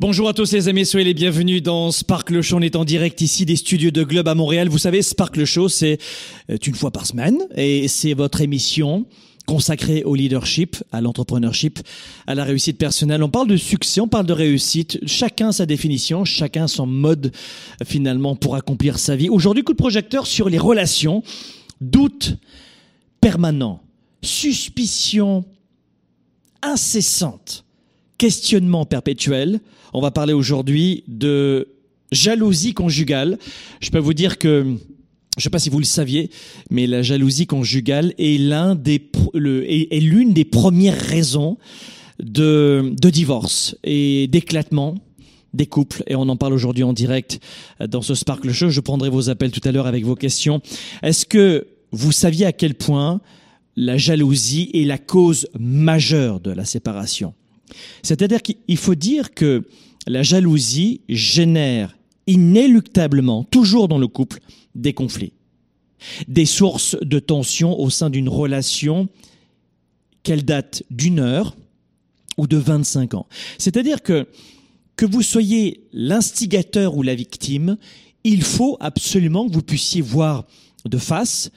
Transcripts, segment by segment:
Bonjour à tous les amis, soyez les bienvenus dans Sparkle Show. On est en direct ici des studios de Globe à Montréal. Vous savez, Sparkle Show, c'est euh, une fois par semaine et c'est votre émission consacrée au leadership, à l'entrepreneurship, à la réussite personnelle. On parle de succès, on parle de réussite. Chacun sa définition, chacun son mode finalement pour accomplir sa vie. Aujourd'hui, coup de projecteur sur les relations, doute permanent, suspicion incessante, questionnement perpétuel. On va parler aujourd'hui de jalousie conjugale. Je peux vous dire que, je ne sais pas si vous le saviez, mais la jalousie conjugale est des, est, l'une des premières raisons de, de divorce et d'éclatement des couples et on en parle aujourd'hui en direct dans ce Sparkle Show. Je prendrai vos appels tout à l'heure avec vos questions. Est-ce que vous saviez à quel point la jalousie est la cause majeure de la séparation? C'est-à-dire qu'il faut dire que la jalousie génère inéluctablement, toujours dans le couple, des conflits, des sources de tension au sein d'une relation qu'elle date d'une heure ou de 25 ans. C'est-à-dire que que vous soyez l'instigateur ou la victime, il faut absolument que vous puissiez voir de face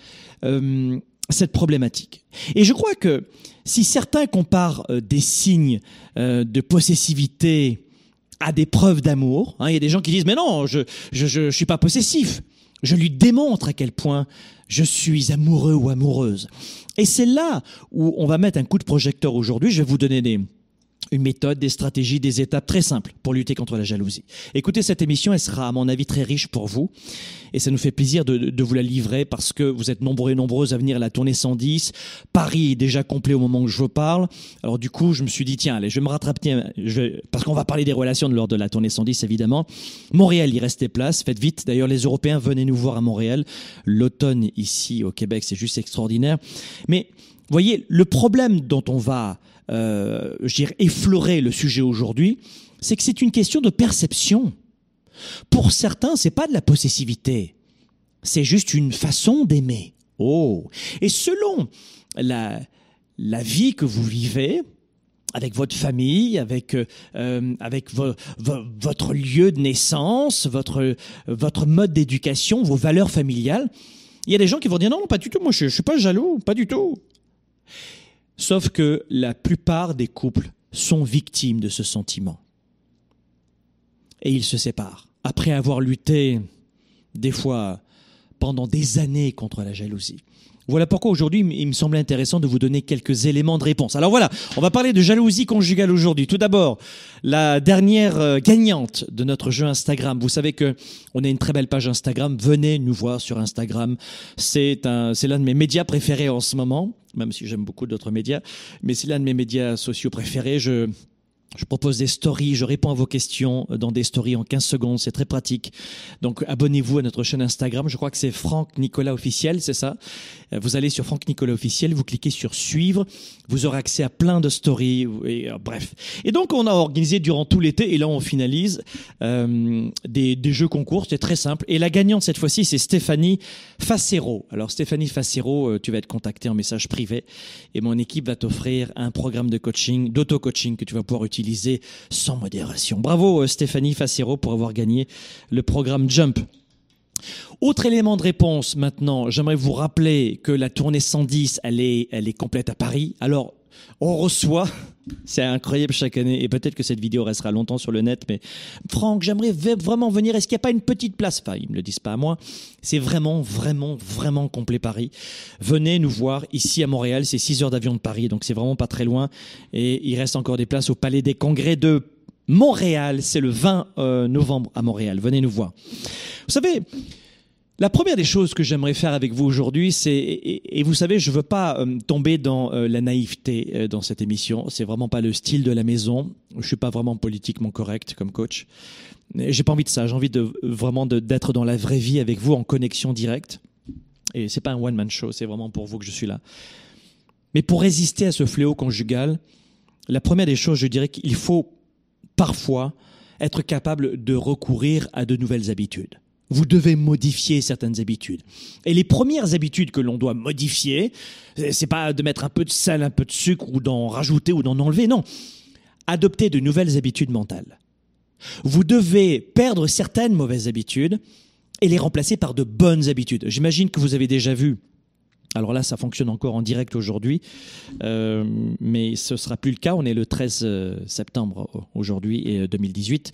euh, cette problématique. Et je crois que si certains comparent euh, des signes euh, de possessivité à des preuves d'amour, hein, il y a des gens qui disent mais non, je je, je, je suis pas possessif. Je lui démontre à quel point je suis amoureux ou amoureuse. Et c'est là où on va mettre un coup de projecteur aujourd'hui. Je vais vous donner des, une méthode, des stratégies, des étapes très simples pour lutter contre la jalousie. Écoutez cette émission, elle sera à mon avis très riche pour vous et ça nous fait plaisir de, de vous la livrer parce que vous êtes nombreux et nombreuses à venir à la tournée 110. Paris est déjà complet au moment où je vous parle. Alors du coup, je me suis dit tiens, allez, je vais me rattraper je parce qu'on va parler des relations lors de la tournée 110 évidemment. Montréal, il reste des places, faites vite. D'ailleurs, les Européens venez nous voir à Montréal. L'automne ici au Québec, c'est juste extraordinaire. Mais voyez, le problème dont on va euh, je dirais, effleurer le sujet aujourd'hui, c'est que c'est une question de perception. Pour certains, c'est pas de la possessivité, c'est juste une façon d'aimer. Oh, et selon la la vie que vous vivez, avec votre famille, avec euh, avec vo, vo, votre lieu de naissance, votre votre mode d'éducation, vos valeurs familiales. Il y a des gens qui vont dire non, pas du tout. Moi, je, je suis pas jaloux, pas du tout. Sauf que la plupart des couples sont victimes de ce sentiment. Et ils se séparent. Après avoir lutté, des fois, pendant des années contre la jalousie. Voilà pourquoi aujourd'hui, il me semblait intéressant de vous donner quelques éléments de réponse. Alors voilà, on va parler de jalousie conjugale aujourd'hui. Tout d'abord, la dernière euh, gagnante de notre jeu Instagram. Vous savez que on a une très belle page Instagram. Venez nous voir sur Instagram. C'est un, c'est l'un de mes médias préférés en ce moment, même si j'aime beaucoup d'autres médias, mais c'est l'un de mes médias sociaux préférés. Je je propose des stories, je réponds à vos questions dans des stories en 15 secondes, c'est très pratique. Donc abonnez-vous à notre chaîne Instagram, je crois que c'est Franck Nicolas officiel, c'est ça? Vous allez sur Franck Nicolas officiel, vous cliquez sur suivre, vous aurez accès à plein de stories et euh, bref. Et donc on a organisé durant tout l'été et là on finalise euh, des, des jeux concours, c'est très simple. Et la gagnante cette fois-ci c'est Stéphanie Facero. Alors Stéphanie Facero, euh, tu vas être contactée en message privé et mon équipe va t'offrir un programme de coaching, d'auto-coaching que tu vas pouvoir utiliser sans modération. Bravo Stéphanie Facero pour avoir gagné le programme Jump. Autre élément de réponse maintenant, j'aimerais vous rappeler que la tournée 110, elle est, elle est complète à Paris. Alors, on reçoit C'est incroyable chaque année et peut-être que cette vidéo restera longtemps sur le net, mais Franck, j'aimerais vraiment venir. Est-ce qu'il n'y a pas une petite place? Enfin, ils me le disent pas à moi. C'est vraiment, vraiment, vraiment complet Paris. Venez nous voir ici à Montréal. C'est 6 heures d'avion de Paris, donc c'est vraiment pas très loin. Et il reste encore des places au Palais des Congrès de Montréal. C'est le 20 euh, novembre à Montréal. Venez nous voir. Vous savez, la première des choses que j'aimerais faire avec vous aujourd'hui, c'est et, vous savez, je veux pas euh, tomber dans euh, la naïveté euh, dans cette émission. C'est vraiment pas le style de la maison. Je suis pas vraiment politiquement correct comme coach. J'ai pas envie de ça. J'ai envie de vraiment d'être dans la vraie vie avec vous en connexion directe. Et c'est pas un one man show. C'est vraiment pour vous que je suis là. Mais pour résister à ce fléau conjugal, la première des choses, je dirais qu'il faut parfois être capable de recourir à de nouvelles habitudes vous devez modifier certaines habitudes. Et les premières habitudes que l'on doit modifier, c'est pas de mettre un peu de sel, un peu de sucre ou d'en rajouter ou d'en enlever, non. Adopter de nouvelles habitudes mentales. Vous devez perdre certaines mauvaises habitudes et les remplacer par de bonnes habitudes. J'imagine que vous avez déjà vu alors là, ça fonctionne encore en direct aujourd'hui, euh, mais ce sera plus le cas. On est le 13 euh, septembre aujourd'hui et 2018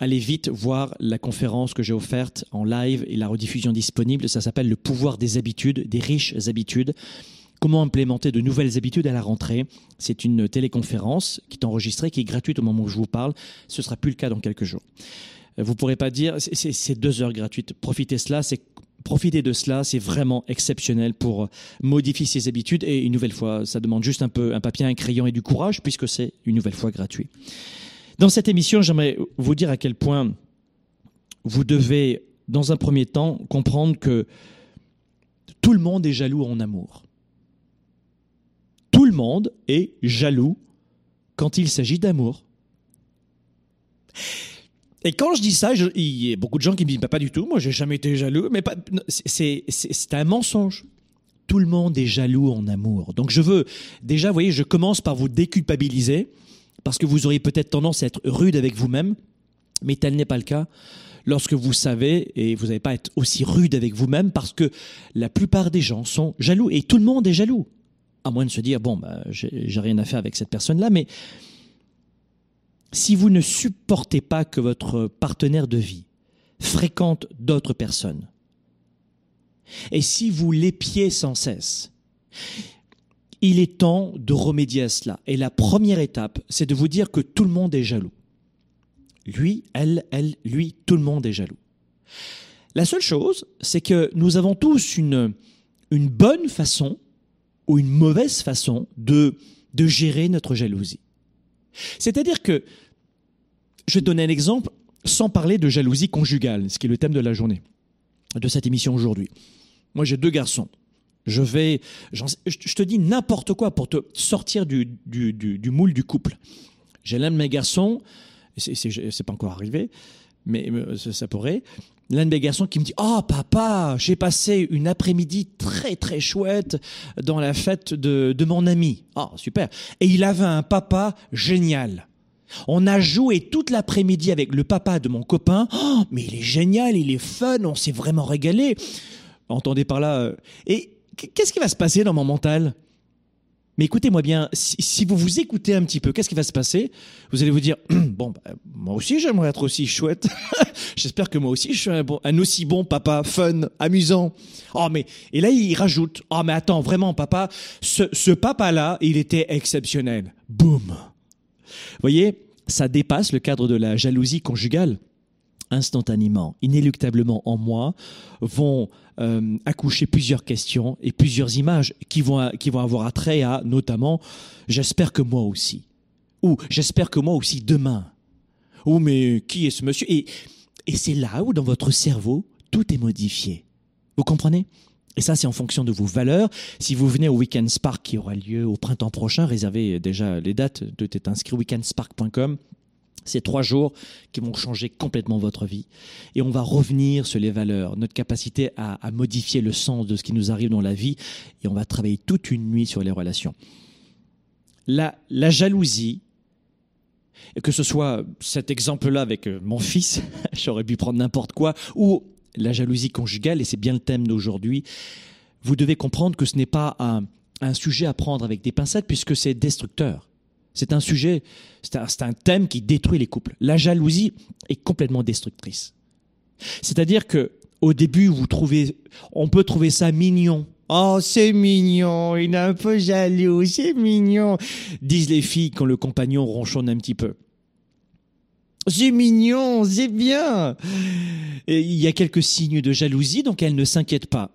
allez vite voir la conférence que j'ai offerte en live et la rediffusion disponible. Ça s'appelle Le pouvoir des habitudes, des riches habitudes. Comment implémenter de nouvelles habitudes à la rentrée C'est une téléconférence qui est enregistrée, qui est gratuite au moment où je vous parle. Ce sera plus le cas dans quelques jours. Vous ne pourrez pas dire, c'est deux heures gratuites. Profitez cela, de cela, c'est vraiment exceptionnel pour modifier ses habitudes. Et une nouvelle fois, ça demande juste un peu un papier, un crayon et du courage, puisque c'est une nouvelle fois gratuit. Dans cette émission, j'aimerais vous dire à quel point vous devez, dans un premier temps, comprendre que tout le monde est jaloux en amour. Tout le monde est jaloux quand il s'agit d'amour. Et quand je dis ça, il y a beaucoup de gens qui me disent bah, pas du tout, moi j'ai jamais été jaloux, mais c'est un mensonge. Tout le monde est jaloux en amour. Donc je veux déjà, vous voyez, je commence par vous déculpabiliser parce que vous auriez peut-être tendance à être rude avec vous-même, mais tel n'est pas le cas lorsque vous savez, et vous n'allez pas être aussi rude avec vous-même, parce que la plupart des gens sont jaloux, et tout le monde est jaloux. À moins de se dire, bon, bah, j'ai rien à faire avec cette personne-là, mais si vous ne supportez pas que votre partenaire de vie fréquente d'autres personnes, et si vous l'épiez sans cesse, il est temps de remédier à cela. Et la première étape, c'est de vous dire que tout le monde est jaloux. Lui, elle, elle, lui, tout le monde est jaloux. La seule chose, c'est que nous avons tous une, une bonne façon ou une mauvaise façon de, de gérer notre jalousie. C'est-à-dire que, je vais te donner un exemple sans parler de jalousie conjugale, ce qui est le thème de la journée, de cette émission aujourd'hui. Moi, j'ai deux garçons je vais, je te dis n'importe quoi pour te sortir du, moule du couple. J'ai l'un de mes garçons, c'est pas encore arrivé, mais ça, pourrait. L'un de mes garçons qui me dit Oh papa, j'ai passé une après-midi très très chouette dans la fête de, de mon ami. Oh super. Et il avait un papa génial. On a joué toute l'après-midi avec le papa de mon copain. Oh, mais il est génial, il est fun, on s'est vraiment régalé. Entendez par là. Euh, et qu'est-ce qui va se passer dans mon mental? Mais écoutez-moi bien, si, vous vous écoutez un petit peu, qu'est-ce qui va se passer? Vous allez vous dire, bon, bah, moi aussi j'aimerais être aussi chouette. J'espère que moi aussi je suis un, un, aussi bon papa, fun, amusant. Oh mais et là il rajoute, oh mais attends, vraiment papa, ce, ce papa-là, il était exceptionnel. Boum. Vous voyez, ça dépasse le cadre de la jalousie conjugale instantanément, inéluctablement en moi, vont euh, accoucher plusieurs questions et plusieurs images qui vont, qui vont avoir attrait à, notamment, j'espère que moi aussi. Ou j'espère que moi aussi demain. Ou mais qui est ce monsieur? Et, et c'est là où, dans votre cerveau, tout est modifié. Vous comprenez? Et ça, c'est en fonction de vos valeurs. Si vous venez au Weekend Spark qui aura lieu au printemps prochain, réservez déjà les dates, tout est inscrit weekendspark.com. C'est trois jours qui vont changer complètement votre vie. Et on va revenir sur les valeurs, notre capacité à, modifier le sens de ce qui nous arrive dans la vie. Et on va travailler toute une nuit sur les relations. La, la jalousie, que ce soit cet exemple-là avec euh, mon fils, j'aurais pu prendre n'importe quoi, ou la jalousie conjugale, et c'est bien le thème d'aujourd'hui, vous devez comprendre que ce n'est pas un sujet à prendre avec des pincettes puisque c'est destructeur C'est un sujet, c'est un, thème qui détruit les couples. La jalousie est complètement destructrice. C'est-à-dire que au début, vous trouvez, on peut trouver ça mignon. Oh, c'est mignon, il est un peu jaloux, c'est mignon, disent les filles quand le compagnon ronchonne un petit peu. C'est mignon, c'est bien. Et il y a quelques signes de jalousie, donc elle ne s'inquiète pas.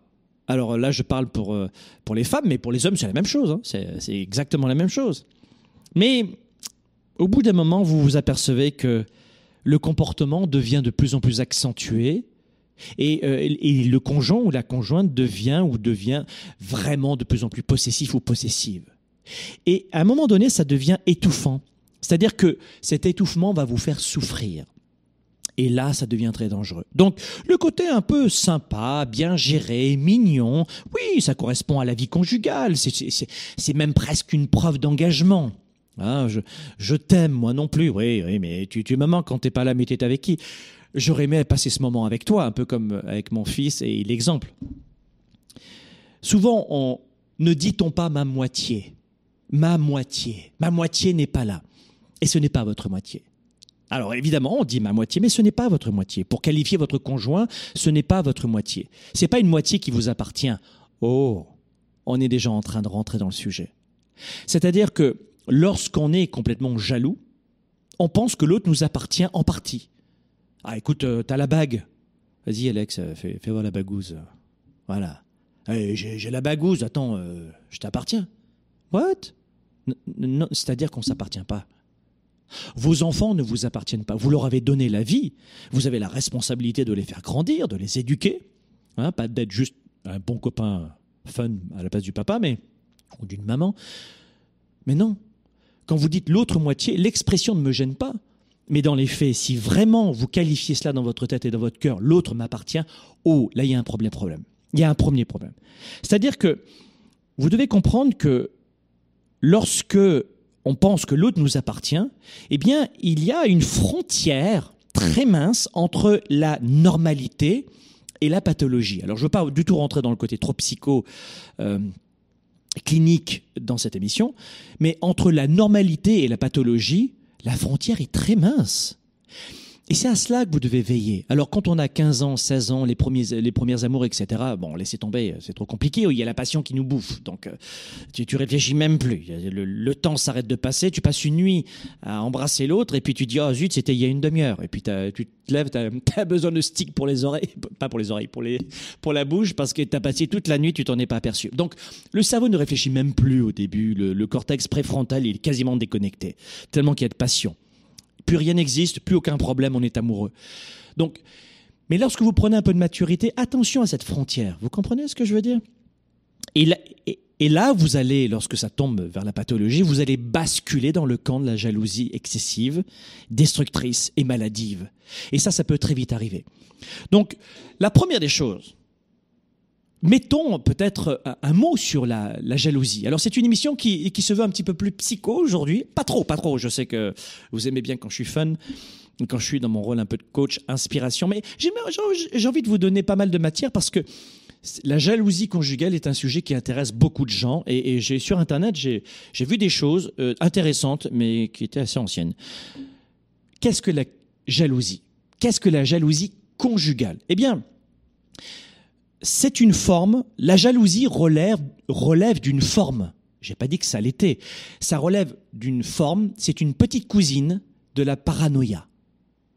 Alors là, je parle pour, euh, pour les femmes, mais pour les hommes, c'est la même chose. hein. C'est exactement la même chose. Mais au bout d'un moment, vous vous apercevez que le comportement devient de plus en plus accentué et, euh, et le conjoint ou la conjointe devient ou devient vraiment de plus en plus possessif ou possessive. Et à un moment donné, ça devient étouffant. C'est-à-dire que cet étouffement va vous faire souffrir. Et là, ça devient très dangereux. Donc, le côté un peu sympa, bien géré, mignon, oui, ça correspond à la vie conjugale. C'est même presque une preuve d'engagement. Hein, je t'aime, moi non plus. Oui, oui, mais tu, tu me manques quand t'es pas là, mais t'es avec qui? J'aurais aimé passer ce moment avec toi, un peu comme avec mon fils et l'exemple. Souvent, on ne dit-on pas ma moitié Ma moitié. Ma moitié n'est pas là. Et ce n'est pas votre moitié. Alors évidemment, on dit ma moitié, mais ce n'est pas votre moitié. Pour qualifier votre conjoint, ce n'est pas votre moitié. C'est pas une moitié qui vous appartient. Oh, on est déjà en train de rentrer dans le sujet. C'est-à-dire que lorsqu'on est complètement jaloux, on pense que l'autre nous appartient en partie. Ah écoute, euh, t'as la bague. Vas-y Alex, euh, fais, voir la bagouze. Voilà. J'ai la bagouze, attends, euh, je t'appartiens. What? C'est-à-dire qu'on s'appartient pas. Vos enfants ne vous appartiennent pas. Vous leur avez donné la vie. Vous avez la responsabilité de les faire grandir, de les éduquer. Hein, pas d'être juste un bon copain fun à la place du papa, mais ou d'une maman. Mais non. Quand vous dites l'autre moitié, l'expression ne me gêne pas. Mais dans les faits, si vraiment vous qualifiez cela dans votre tête et dans votre cœur, l'autre m'appartient, oh, là, il y a un problème, problème. Il y a un premier problème. C'est-à-dire que vous devez comprendre que lorsque on pense que l'autre nous appartient, eh bien, il y a une frontière très mince entre la normalité et la pathologie. Alors, je ne veux pas du tout rentrer dans le côté trop psycho. euh, clinique dans cette émission, mais entre la normalité et la pathologie, la frontière est très mince. Et c'est à cela que vous devez veiller. Alors, quand on a 15 ans, 16 ans, les premiers, les amours, etc., bon, laissez tomber, c'est trop compliqué. Il y a la passion qui nous bouffe. Donc, euh, tu, réfléchis même plus. Le, temps s'arrête de passer. Tu passes une nuit à embrasser l'autre et puis tu dis, oh zut, c'était il y a une demi-heure. Et puis tu te lèves, tu as, besoin de stick pour les oreilles, pas pour les oreilles, pour, les, pour la bouche, parce que tu as passé toute la nuit, tu t'en es pas aperçu. Donc, le cerveau ne réfléchit même plus au début. Le, le cortex préfrontal, il est quasiment déconnecté, tellement qu'il y a de passion plus rien n'existe, plus aucun problème, on est amoureux. Donc, mais lorsque vous prenez un peu de maturité, attention à cette frontière. Vous comprenez ce que je veux dire? Et là, et, là, vous allez, lorsque ça tombe vers la pathologie, vous allez basculer dans le camp de la jalousie excessive, destructrice et maladive. Et ça, ça peut très vite arriver. Donc, la première des choses, Mettons peut-être un, mot sur la, jalousie. Alors c'est une émission qui, qui se veut un petit peu plus psycho aujourd'hui. Pas trop, pas trop. Je sais que vous aimez bien quand je suis fun, quand je suis dans mon rôle un peu de coach, inspiration. Mais j'ai envie de vous donner pas mal de matière parce que la jalousie conjugale est un sujet qui intéresse beaucoup de gens. Et, j'ai sur Internet, j'ai j'ai vu des choses euh, intéressantes, mais qui étaient assez anciennes. Qu'est-ce que la jalousie? Qu'est-ce que la jalousie conjugale? Eh bien, c'est une forme, la jalousie relève, relève d'une forme. J'ai pas dit que ça l'était. Ça relève d'une forme, c'est une petite cousine de la paranoïa.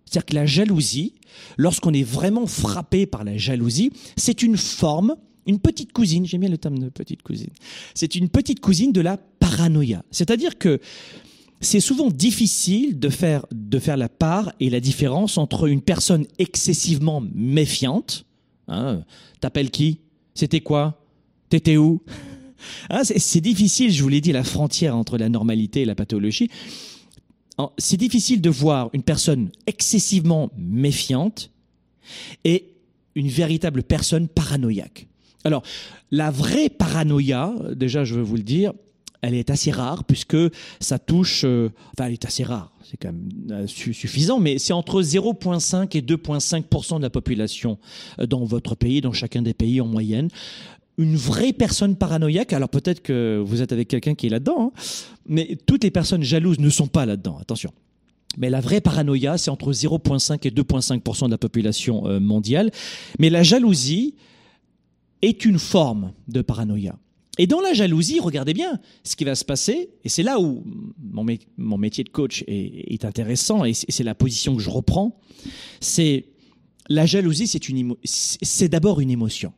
C'est-à-dire que la jalousie, lorsqu'on est vraiment frappé par la jalousie, c'est une forme, une petite cousine, j'aime bien le terme de petite cousine, c'est une petite cousine de la paranoïa. C'est-à-dire que c'est souvent difficile de faire, de faire la part et la différence entre une personne excessivement méfiante, Hein, T'appelles qui? C'était quoi? T'étais où? Hein, C'est difficile, je vous l'ai dit, la frontière entre la normalité et la pathologie. C'est difficile de voir une personne excessivement méfiante et une véritable personne paranoïaque. Alors, la vraie paranoïa, déjà je veux vous le dire, elle est assez rare puisque ça touche, euh, enfin elle est assez rare, c'est quand même euh, su suffisant, mais c'est entre 0,5 et 2,5% de la population euh, dans votre pays, dans chacun des pays en moyenne. une vraie personne paranoïaque, alors peut-être que vous êtes avec quelqu'un qui est là-dedans, hein, mais toutes les personnes jalouses ne sont pas là-dedans, attention. Mais la vraie paranoïa, c'est entre 0,5 et 2,5% de la population mondiale. Mais la jalousie est une forme de paranoïa. Et dans la jalousie, regardez bien ce qui va se passer, et c'est là où mon, mon, métier de coach est, intéressant, et c'est la position que je reprends, c'est la jalousie, c'est d'abord une émotion.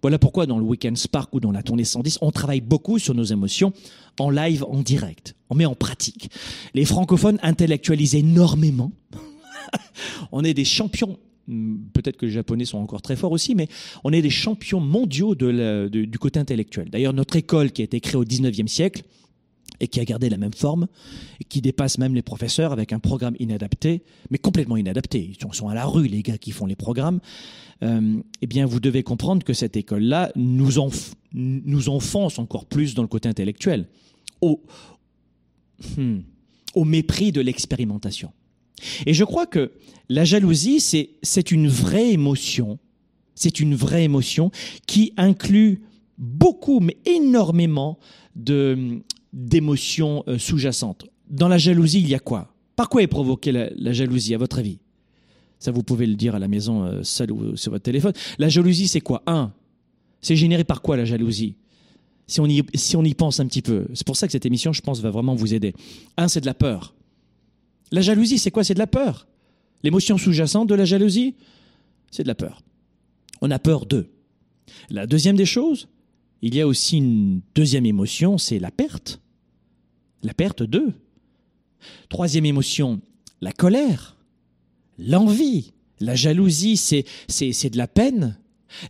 Voilà pourquoi dans le Weekend Spark ou dans la tournée 110, on travaille beaucoup sur nos émotions en live, en direct. On met en pratique. Les francophones intellectualisent énormément. on est des champions. Hmm, peut-être que les Japonais sont encore très forts aussi, mais on est des champions mondiaux du côté intellectuel. D'ailleurs, notre école qui a été créée au 19e siècle, et qui a gardé la même forme, et qui dépasse même les professeurs avec un programme inadapté, mais complètement inadapté. Ils sont à la rue, les gars qui font les programmes. Euh, eh bien, vous devez comprendre que cette école-là nous, enfonce encore plus dans le côté intellectuel, au, hmm, au mépris de l'expérimentation. Et je crois que la jalousie, c'est une vraie émotion, c'est une vraie émotion qui inclut beaucoup, mais énormément d'émotions euh, sous-jacentes. Dans la jalousie, il y a quoi? Par quoi est provoquée la, jalousie, à votre avis? Ça, vous pouvez le dire à la maison, euh, seul ou sur votre téléphone. La jalousie, c'est quoi? Un, c'est généré par quoi la jalousie? Si on, y, si on y pense un petit peu. C'est pour ça que cette émission, je pense, va vraiment vous aider. Un, c'est de la peur. La jalousie, c'est quoi? C'est de la peur. L'émotion sous-jacente de la jalousie, c'est de la peur. On a peur d'eux. La deuxième des choses, il y a aussi une deuxième émotion, c'est la perte. La perte d'eux. Troisième émotion, la colère, l'envie. La jalousie, c'est, de la peine.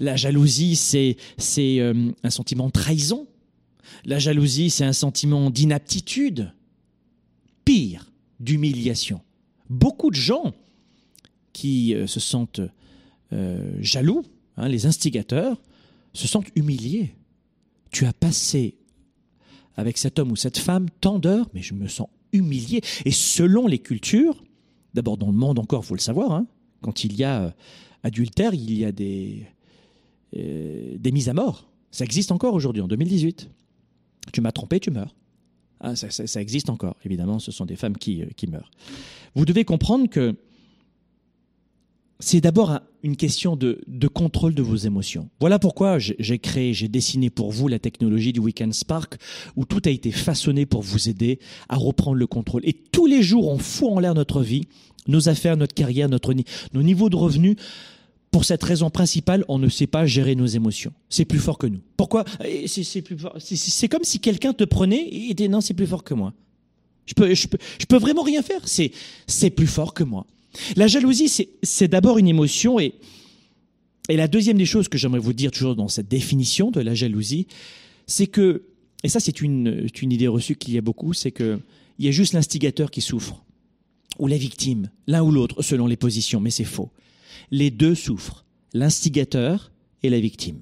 La jalousie, c'est, c'est euh, un sentiment de trahison. La jalousie, c'est un sentiment d'inaptitude. D'humiliation. Beaucoup de gens qui euh, se sentent euh, jaloux, hein, les instigateurs, se sentent humiliés tu as passé avec cet homme ou cette femme tant d'heures, mais je me sens humilié. Et selon les cultures, d'abord dans le monde encore, faut le savoir, hein, quand il y a euh, adultère, il y a des, des mises à mort. Ça existe encore aujourd'hui, en 2018. Tu m'as trompé, tu meurs. Ah, ça, existe encore. Évidemment, ce sont des femmes qui, euh, meurent. Vous devez comprendre que c'est d'abord une question de, contrôle de vos émotions. Voilà pourquoi j'ai créé, j'ai dessiné pour vous la technologie du Weekend Spark, où tout a été façonné pour vous aider à reprendre le contrôle. Et tous les jours, on fout en l'air notre vie, nos affaires, notre carrière, notre, nos niveaux de revenus. Pour cette raison principale, on ne sait pas gérer nos émotions. C'est plus fort que nous. Pourquoi? C'est comme si quelqu'un te prenait et disait non, c'est plus fort que moi. Je peux, je peux, je peux vraiment rien faire. C'est plus fort que moi. La jalousie, c'est d'abord une émotion et, et la deuxième des choses que j'aimerais vous dire toujours dans cette définition de la jalousie, c'est que, et ça c'est une, une idée reçue qu'il y a beaucoup, c'est qu'il y a juste l'instigateur qui souffre, ou la victime, l'un ou l'autre selon les positions, mais c'est faux. Les deux souffrent, l'instigateur et la victime.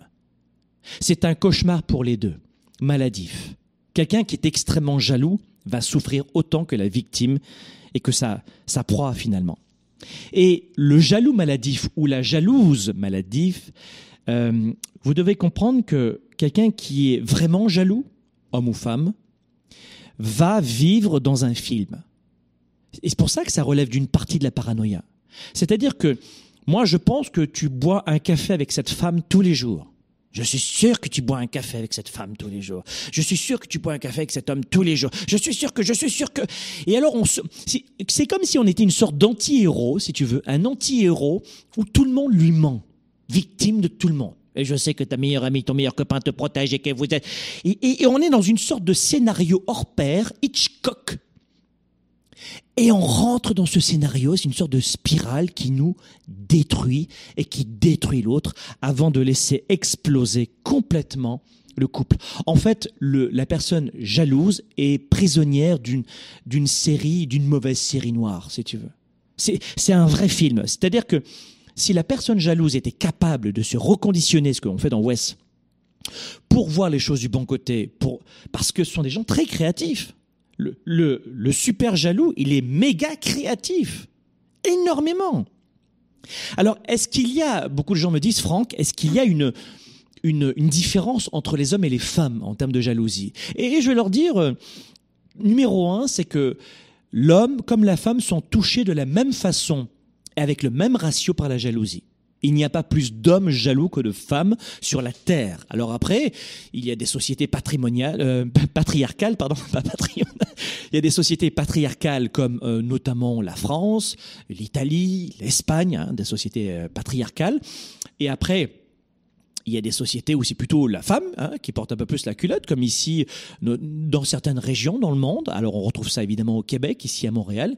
C'est un cauchemar pour les deux, maladif. Quelqu'un qui est extrêmement jaloux va souffrir autant que la victime et que sa, sa proie finalement. Et le jaloux maladif ou la jalouse maladif, euh, vous devez comprendre que quelqu'un qui est vraiment jaloux, homme ou femme, va vivre dans un film. Et c'est pour ça que ça relève d'une partie de la paranoïa. C'est-à-dire que moi, je pense que tu bois un café avec cette femme tous les jours. Je suis sûr que tu bois un café avec cette femme tous les jours. Je suis sûr que tu bois un café avec cet homme tous les jours. Je suis sûr que, je suis sûr que. Et alors, on c'est comme si on était une sorte d'anti-héros, si tu veux, un anti-héros où tout le monde lui ment, victime de tout le monde. Et je sais que ta meilleure amie, ton meilleur copain te protège et que vous êtes. et on est dans une sorte de scénario hors pair, Hitchcock et on rentre dans ce scénario, c'est une sorte de spirale qui nous détruit et qui détruit l'autre avant de laisser exploser complètement le couple. En fait, le, la personne jalouse est prisonnière d'une, série, d'une mauvaise série noire, si tu veux. C'est, c'est un vrai film. C'est-à-dire que si la personne jalouse était capable de se reconditionner, ce qu'on fait dans Wes, pour voir les choses du bon côté, pour, parce que ce sont des gens très créatifs le, super jaloux, il est méga créatif. Énormément. Alors, est-ce qu'il y a, beaucoup de gens me disent, Franck, est-ce qu'il y a une, différence entre les hommes et les femmes en termes de jalousie? Et je vais leur dire, euh, numéro un, c'est que l'homme comme la femme sont touchés de la même façon et avec le même ratio par la jalousie. Il n'y a pas plus d'hommes jaloux que de femmes sur la terre. Alors après, il y a des sociétés patrimoniales, euh, patriarcales, pardon, pas patrimoniales. Il y a des sociétés patriarcales comme euh, notamment la France, l'Italie, l'Espagne, hein, des sociétés euh, patriarcales. Et après, il y a des sociétés où c'est plutôt la femme hein, qui porte un peu plus la culotte, comme ici dans certaines régions dans le monde. Alors on retrouve ça évidemment au Québec, ici à Montréal,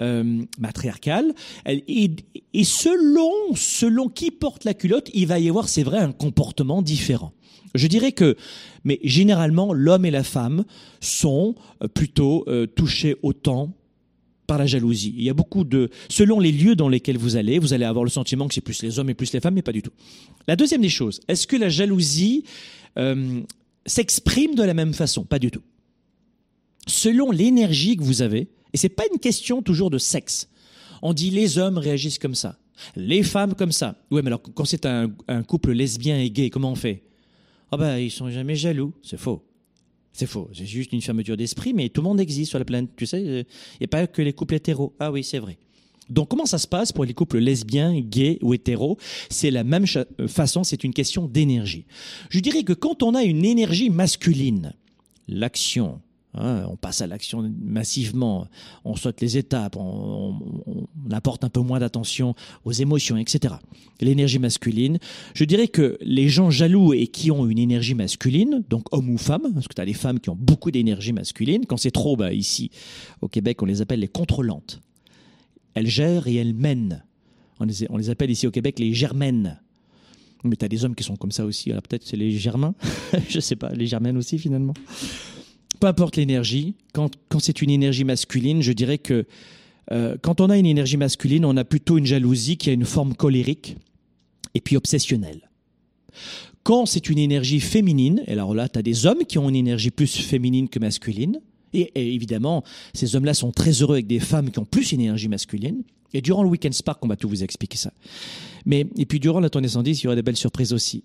euh, matriarcale. Et, et selon selon qui porte la culotte, il va y avoir, c'est vrai, un comportement différent. Je dirais que, mais généralement, l'homme et la femme sont euh, plutôt euh, touchés autant par la jalousie. Il y a beaucoup de, selon les lieux dans lesquels vous allez, vous allez avoir le sentiment que c'est plus les hommes et plus les femmes, mais pas du tout. La deuxième des choses, est-ce que la jalousie euh, s'exprime de la même façon? Pas du tout. Selon l'énergie que vous avez, et c'est pas une question toujours de sexe. On dit les hommes réagissent comme ça, les femmes comme ça. Ouais, mais alors quand c'est un, couple lesbien et gay, comment on fait? Ah ben ils sont jamais jaloux, c'est faux. C'est faux, c'est juste une fermeture d'esprit, mais tout le monde existe sur la planète, tu sais. Il n'y a pas que les couples hétéros. Ah oui, c'est vrai. Donc comment ça se passe pour les couples lesbiens, gays ou hétéros? C'est la même euh, façon, c'est une question d'énergie. Je dirais que quand on a une énergie masculine, l'action, hein, on passe à l'action massivement, on saute les étapes, on, apporte un peu moins d'attention aux émotions, etc. L'énergie masculine, je dirais que les gens jaloux et qui ont une énergie masculine, donc homme ou femme, parce que tu as les femmes qui ont beaucoup d'énergie masculine, quand c'est trop, bah, ici au Québec, on les appelle les contrôlantes. Elles gèrent et elles mènent. On les, appelle ici au Québec les germaines. Mais tu as des hommes qui sont comme ça aussi, peut-être c'est les germains, je sais pas, les germaines aussi finalement. Peu importe l'énergie, quand, quand c'est une énergie masculine, je dirais que euh, quand on a une énergie masculine, on a plutôt une jalousie qui a une forme colérique et puis obsessionnelle. Quand c'est une énergie féminine, et alors là, tu as des hommes qui ont une énergie plus féminine que masculine, et, évidemment, ces hommes-là sont très heureux avec des femmes qui ont plus une énergie masculine. Et durant le Weekend Spark, on va tout vous expliquer ça. Mais, et puis durant la tournée 110, il y aura des belles surprises aussi.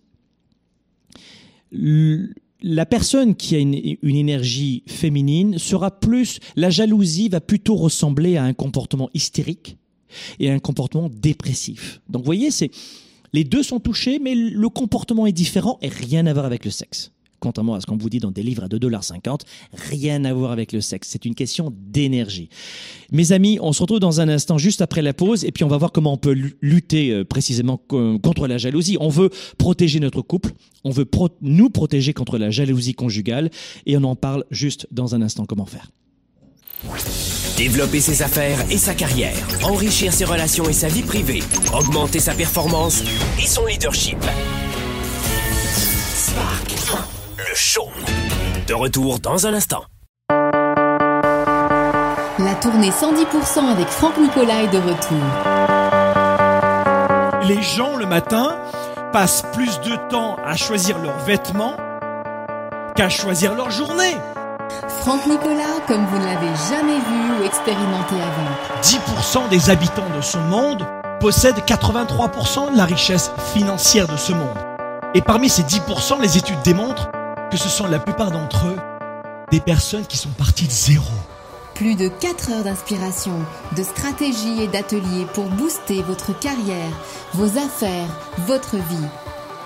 La personne qui a une, énergie féminine sera plus, la jalousie va plutôt ressembler à un comportement hystérique et à un comportement dépressif. Donc vous voyez, c'est, les deux sont touchés, mais le comportement est différent et rien à voir avec le sexe. Contrairement à ce qu'on vous dit dans des livres à 2,50$, rien à voir avec le sexe. C'est une question d'énergie. Mes amis, on se retrouve dans un instant juste après la pause et puis on va voir comment on peut lu- lutter euh, précisément co- contre la jalousie. On veut protéger notre couple, on veut nous protéger contre la jalousie conjugale et on en parle juste dans un instant comment faire. Développer ses affaires et sa carrière, enrichir ses relations et sa vie privée, augmenter sa performance et son leadership. Spark, le show. De retour dans un instant. La tournée 110% avec Franck Nicolas est de retour. les gens le matin passent plus de temps à choisir leurs vêtements qu'à choisir leur journée. Franck Nicolas, comme vous ne l'avez jamais vu ou expérimenté avant. 10% des habitants de ce monde possèdent 83% de la richesse financière de ce monde. Et parmi ces 10%, les études démontrent que ce sont la plupart d'entre eux des personnes qui sont parties de zéro. Plus de 4 heures d'inspiration, de stratégie et d'ateliers pour booster votre carrière, vos affaires, votre vie.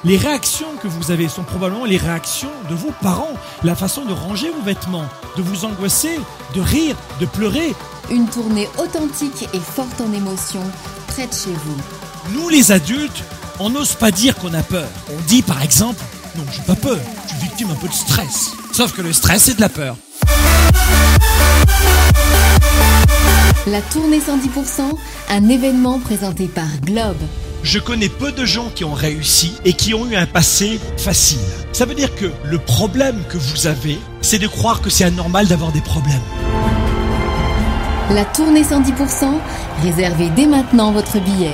Les réactions que vous avez sont probablement les réactions de vos parents, la façon de ranger vos vêtements, de vous angoisser, de rire, de pleurer. Une tournée authentique et forte en émotions, près de chez vous. Nous les adultes, on n'ose pas dire qu'on a peur. On dit par exemple, non, j'ai pas peur, je suis victime un peu de stress. Sauf que le stress, c'est de la peur. La tournée 110%, un événement présenté par Globe. Je connais peu de gens qui ont réussi et qui ont eu un passé facile. Ça veut dire que le problème que vous avez, c'est de croire que c'est anormal d'avoir des problèmes. La tournée 110%, réservez dès maintenant votre billet.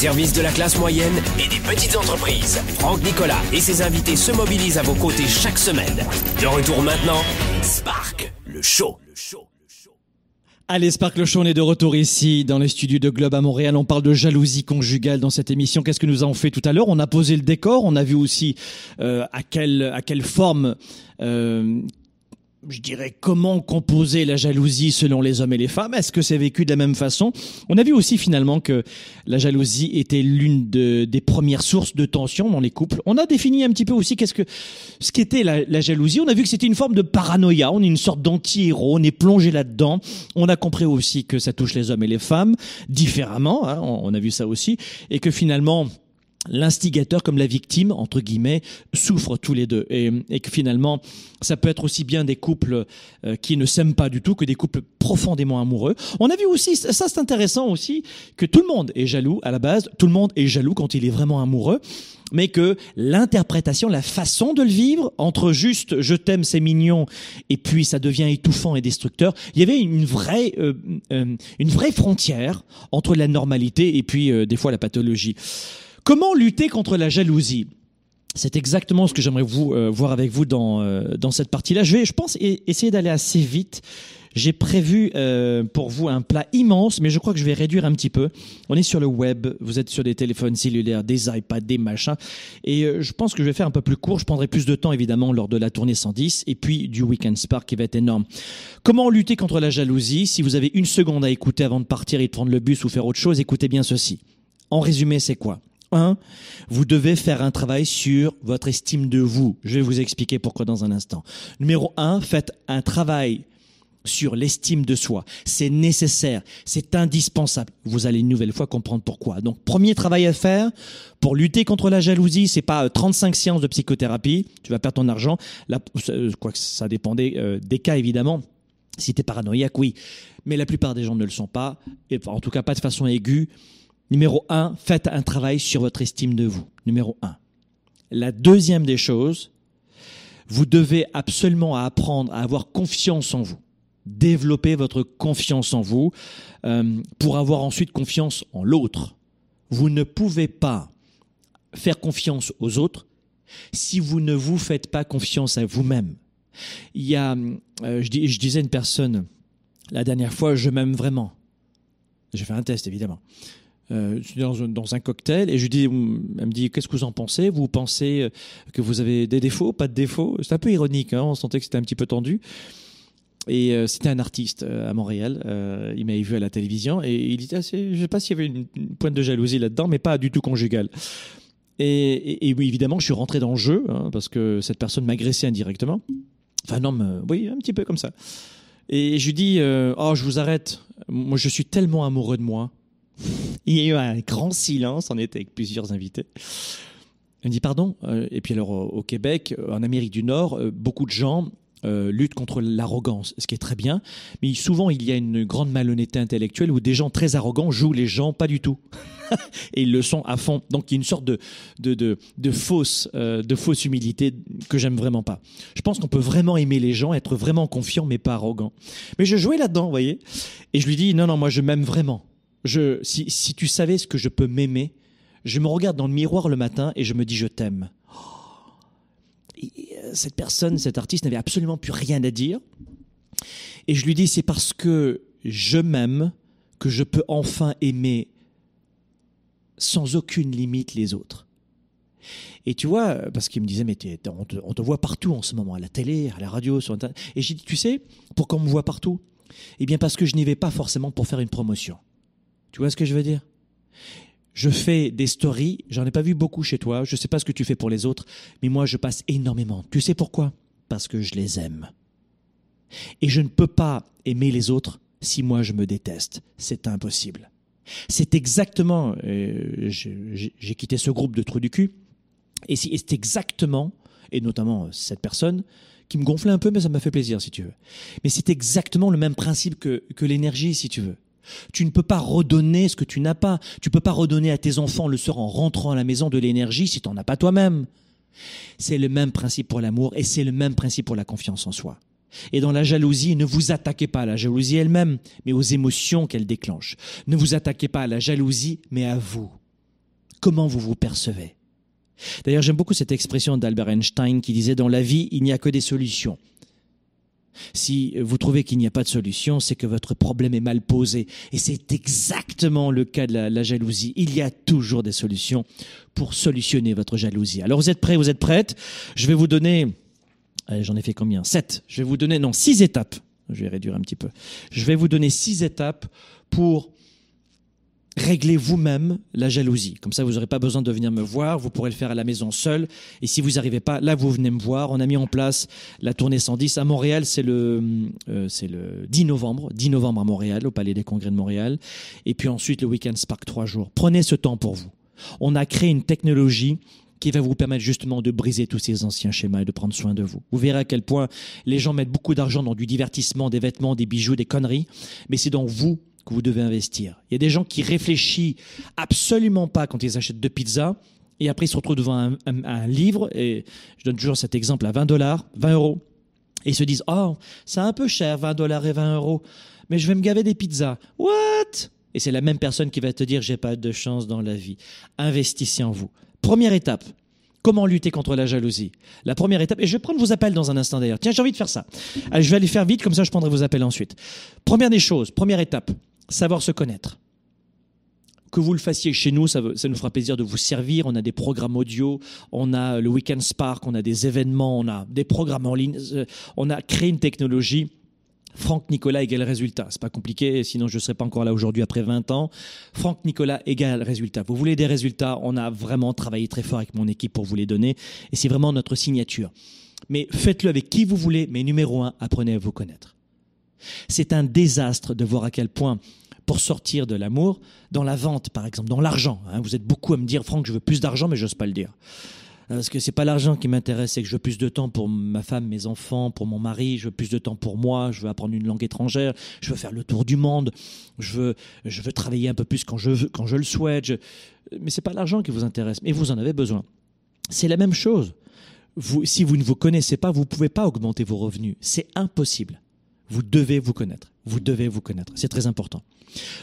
Service de la classe moyenne et des petites entreprises, Franck Nicolas et ses invités se mobilisent à vos côtés chaque semaine. De retour maintenant, Spark, le show. Le show. Allez, Sparkle Show, on est de retour ici dans les studios de Globe à Montréal. On parle de jalousie conjugale dans cette émission. Qu'est-ce que nous avons fait tout à l'heure? On a posé le décor, on a vu aussi euh, à quelle à quelle forme euh, je dirais, comment composer la jalousie selon les hommes et les femmes? Est-ce que c'est vécu de la même façon? On a vu aussi finalement que la jalousie était l'une de, des premières sources de tension dans les couples. On a défini un petit peu aussi qu'est-ce que ce qu'était la, la jalousie. On a vu que c'était une forme de paranoïa. On est une sorte d'anti-héros. On est plongé là-dedans. On a compris aussi que ça touche les hommes et les femmes différemment. Hein, on a vu ça aussi, et que finalement l'instigateur comme la victime entre guillemets souffrent tous les deux et, et, que finalement ça peut être aussi bien des couples euh, qui ne s'aiment pas du tout que des couples profondément amoureux. On a vu aussi ça c'est intéressant aussi que tout le monde est jaloux à la base, tout le monde est jaloux quand il est vraiment amoureux mais que l'interprétation, la façon de le vivre, entre juste je t'aime, c'est mignon, et puis ça devient étouffant et destructeur, il y avait une vraie, euh, euh, une vraie frontière entre la normalité et puis euh, des fois la pathologie. Comment lutter contre la jalousie? C'est exactement ce que j'aimerais vous euh, voir avec vous dans euh, dans cette partie-là. Je vais, je pense, e essayer d'aller assez vite. J'ai prévu euh, pour vous un plat immense, mais je crois que je vais réduire un petit peu. On est sur le web, vous êtes sur des téléphones cellulaires, des iPads, des machins, et euh, je pense que je vais faire un peu plus court. Je prendrai plus de temps évidemment lors de la tournée 110 et puis du Weekend Spark qui va être énorme. Comment lutter contre la jalousie? Si vous avez une seconde à écouter avant de partir et de prendre le bus ou faire autre chose, écoutez bien ceci. En résumé, c'est quoi? Un, vous devez faire un travail sur votre estime de vous. Je vais vous expliquer pourquoi dans un instant. Numéro un, faites un travail sur l'estime de soi. C'est nécessaire, c'est indispensable. Vous allez une nouvelle fois comprendre pourquoi. Donc, premier travail à faire pour lutter contre la jalousie, c'est pas 35 séances de psychothérapie, tu vas perdre ton argent. Là, quoi que ça dépendait euh, des cas évidemment. Si t'es paranoïaque, oui. Mais la plupart des gens ne le sont pas, et en tout cas pas de façon aiguë. Numéro un, faites un travail sur votre estime de vous. Numéro un. La deuxième des choses, vous devez absolument apprendre à avoir confiance en vous. Développer votre confiance en vous euh, pour avoir ensuite confiance en l'autre. Vous ne pouvez pas faire confiance aux autres si vous ne vous faites pas confiance à vous-même. Il y a, euh, je, je disais à une personne la dernière fois, je m'aime vraiment. J'ai fait un test évidemment euh, dans, un, dans, un cocktail et je lui dis, elle me dit, qu'est-ce que vous en pensez? Vous pensez que vous avez des défauts, pas de défauts? C'est un peu ironique, hein on sentait que c'était un petit peu tendu. Et euh, c'était un artiste euh, à Montréal. Euh, il m'avait vu à la télévision et il était assez. Je sais pas s'il y avait une, pointe de jalousie là-dedans, mais pas du tout conjugale. Et, et, évidemment, je suis rentré dans le jeu hein, parce que cette personne m'agressait indirectement. Enfin non, mais, oui, un petit peu comme ça. Et je lui dis, oh, je vous arrête. Moi, je suis tellement amoureux de moi. Il y a eu un grand silence, on était avec plusieurs invités. Me dit pardon. Et puis alors au Québec, en Amérique du Nord, beaucoup de gens euh, luttent contre l'arrogance, ce qui est très bien. Mais souvent, il y a une grande malhonnêteté intellectuelle où des gens très arrogants jouent les gens pas du tout. et ils le sont à fond. Donc il y a une sorte de, de, de, fausse, euh, de fausse humilité que j'aime vraiment pas. Je pense qu'on peut vraiment aimer les gens, être vraiment confiant, mais pas arrogant. Mais je jouais là-dedans, vous voyez. Et je lui dis, non, non, moi je m'aime vraiment. Si, tu savais ce que je peux m'aimer, je me regarde dans le miroir le matin et je me dis je t'aime. Euh, cette personne, cet artiste n'avait absolument plus rien à dire. Et je lui dis c'est parce que je m'aime que je peux enfin aimer sans aucune limite les autres. Et tu vois, parce qu'il me disait, mais on te, on te, voit partout en ce moment, à la télé, à la radio, sur Internet. Et j'ai dit, tu sais, pourquoi on me voit partout? Eh bien, parce que je n'y vais pas forcément pour faire une promotion. Tu vois ce que je veux dire? Je fais des stories, j'en ai pas vu beaucoup chez toi, je sais pas ce que tu fais pour les autres, mais moi je passe énormément. Tu sais pourquoi? Parce que je les aime. Et je ne peux pas aimer les autres si moi je me déteste. C'est impossible. C'est exactement, euh, j'ai quitté ce groupe de trous du cul, et c'est exactement, et notamment euh, cette personne, qui me gonflait un peu, mais ça m'a fait plaisir, si tu veux. Mais c'est exactement le même principe que, que l'énergie, si tu veux. Tu ne peux pas redonner ce que tu n'as pas. Tu peux pas redonner à tes enfants le soir en rentrant à la maison de l'énergie si tu n'en as pas toi-même. C'est le même principe pour l'amour et c'est le même principe pour la confiance en soi. Et dans la jalousie, ne vous attaquez pas à la jalousie elle-même, mais aux émotions qu'elle déclenche. Ne vous attaquez pas à la jalousie, mais à vous. Comment vous vous percevez? D'ailleurs, j'aime beaucoup cette expression d'Albert Einstein qui disait Dans la vie, il n'y a que des solutions. Si vous trouvez qu'il n'y a pas de solution, c'est que votre problème est mal posé. Et c'est exactement le cas de la, jalousie. Il y a toujours des solutions pour solutionner votre jalousie. Alors vous êtes prêts, vous êtes prêtes? Je vais vous donner, j'en ai fait combien? Sept. Je vais vous donner, non, six étapes. Je vais réduire un petit peu. Je vais vous donner six étapes pour réglez vous-même la jalousie. Comme ça, vous n'aurez pas besoin de venir me voir, vous pourrez le faire à la maison seul. Et si vous n'arrivez pas, là, vous venez me voir. On a mis en place la tournée 110 à Montréal, c'est le, euh, c'est le 10 novembre, 10 novembre à Montréal, au Palais des Congrès de Montréal. Et puis ensuite, le Weekend Spark, trois jours. Prenez ce temps pour vous. On a créé une technologie qui va vous permettre justement de briser tous ces anciens schémas et de prendre soin de vous. Vous verrez à quel point les gens mettent beaucoup d'argent dans du divertissement, des vêtements, des bijoux, des conneries, mais c'est dans vous que vous devez investir. Il y a des gens qui réfléchissent absolument pas quand ils achètent deux pizzas et après ils se retrouvent devant un, livre et je donne toujours cet exemple à 20 dollars, 20 euros et ils se disent oh c'est un peu cher 20 dollars et 20 euros mais je vais me gaver des pizzas. What? Et c'est la même personne qui va te dire j'ai pas de chance dans la vie. Investissez en vous. Première étape, Comment lutter contre la jalousie? La première étape, et je vais prendre vos appels dans un instant d'ailleurs. Tiens, j'ai envie de faire ça. Je vais aller faire vite, comme ça je prendrai vos appels ensuite. Première des choses, première étape, savoir se connaître. Que vous le fassiez chez nous, ça, nous fera plaisir de vous servir. On a des programmes audio, on a le Weekend Spark, on a des événements, on a des programmes en ligne. Euh, on a créé une technologie. Franck Nicolas égale résultat. C'est pas compliqué, sinon je ne serais pas encore là aujourd'hui après 20 ans. Franck Nicolas égale résultat. Vous voulez des résultats On a vraiment travaillé très fort avec mon équipe pour vous les donner. Et c'est vraiment notre signature. Mais faites-le avec qui vous voulez. Mais numéro un, apprenez à vous connaître. C'est un désastre de voir à quel point pour sortir de l'amour dans la vente, par exemple, dans l'argent. Hein. Vous êtes beaucoup à me dire, Franck, je veux plus d'argent, mais j'ose pas le dire. Parce que c'est pas l'argent qui m'intéresse, c'est que je veux plus de temps pour ma femme, mes enfants, pour mon mari, je veux plus de temps pour moi, je veux apprendre une langue étrangère, je veux faire le tour du monde, je veux, je veux travailler un peu plus quand je, quand je le souhaite. Je... Mais c'est pas l'argent qui vous intéresse, mais vous en avez besoin. C'est la même chose. Si vous ne vous connaissez pas, vous ne pouvez pas augmenter vos revenus. C'est impossible. Vous devez vous connaître. Vous devez vous connaître. C'est très important.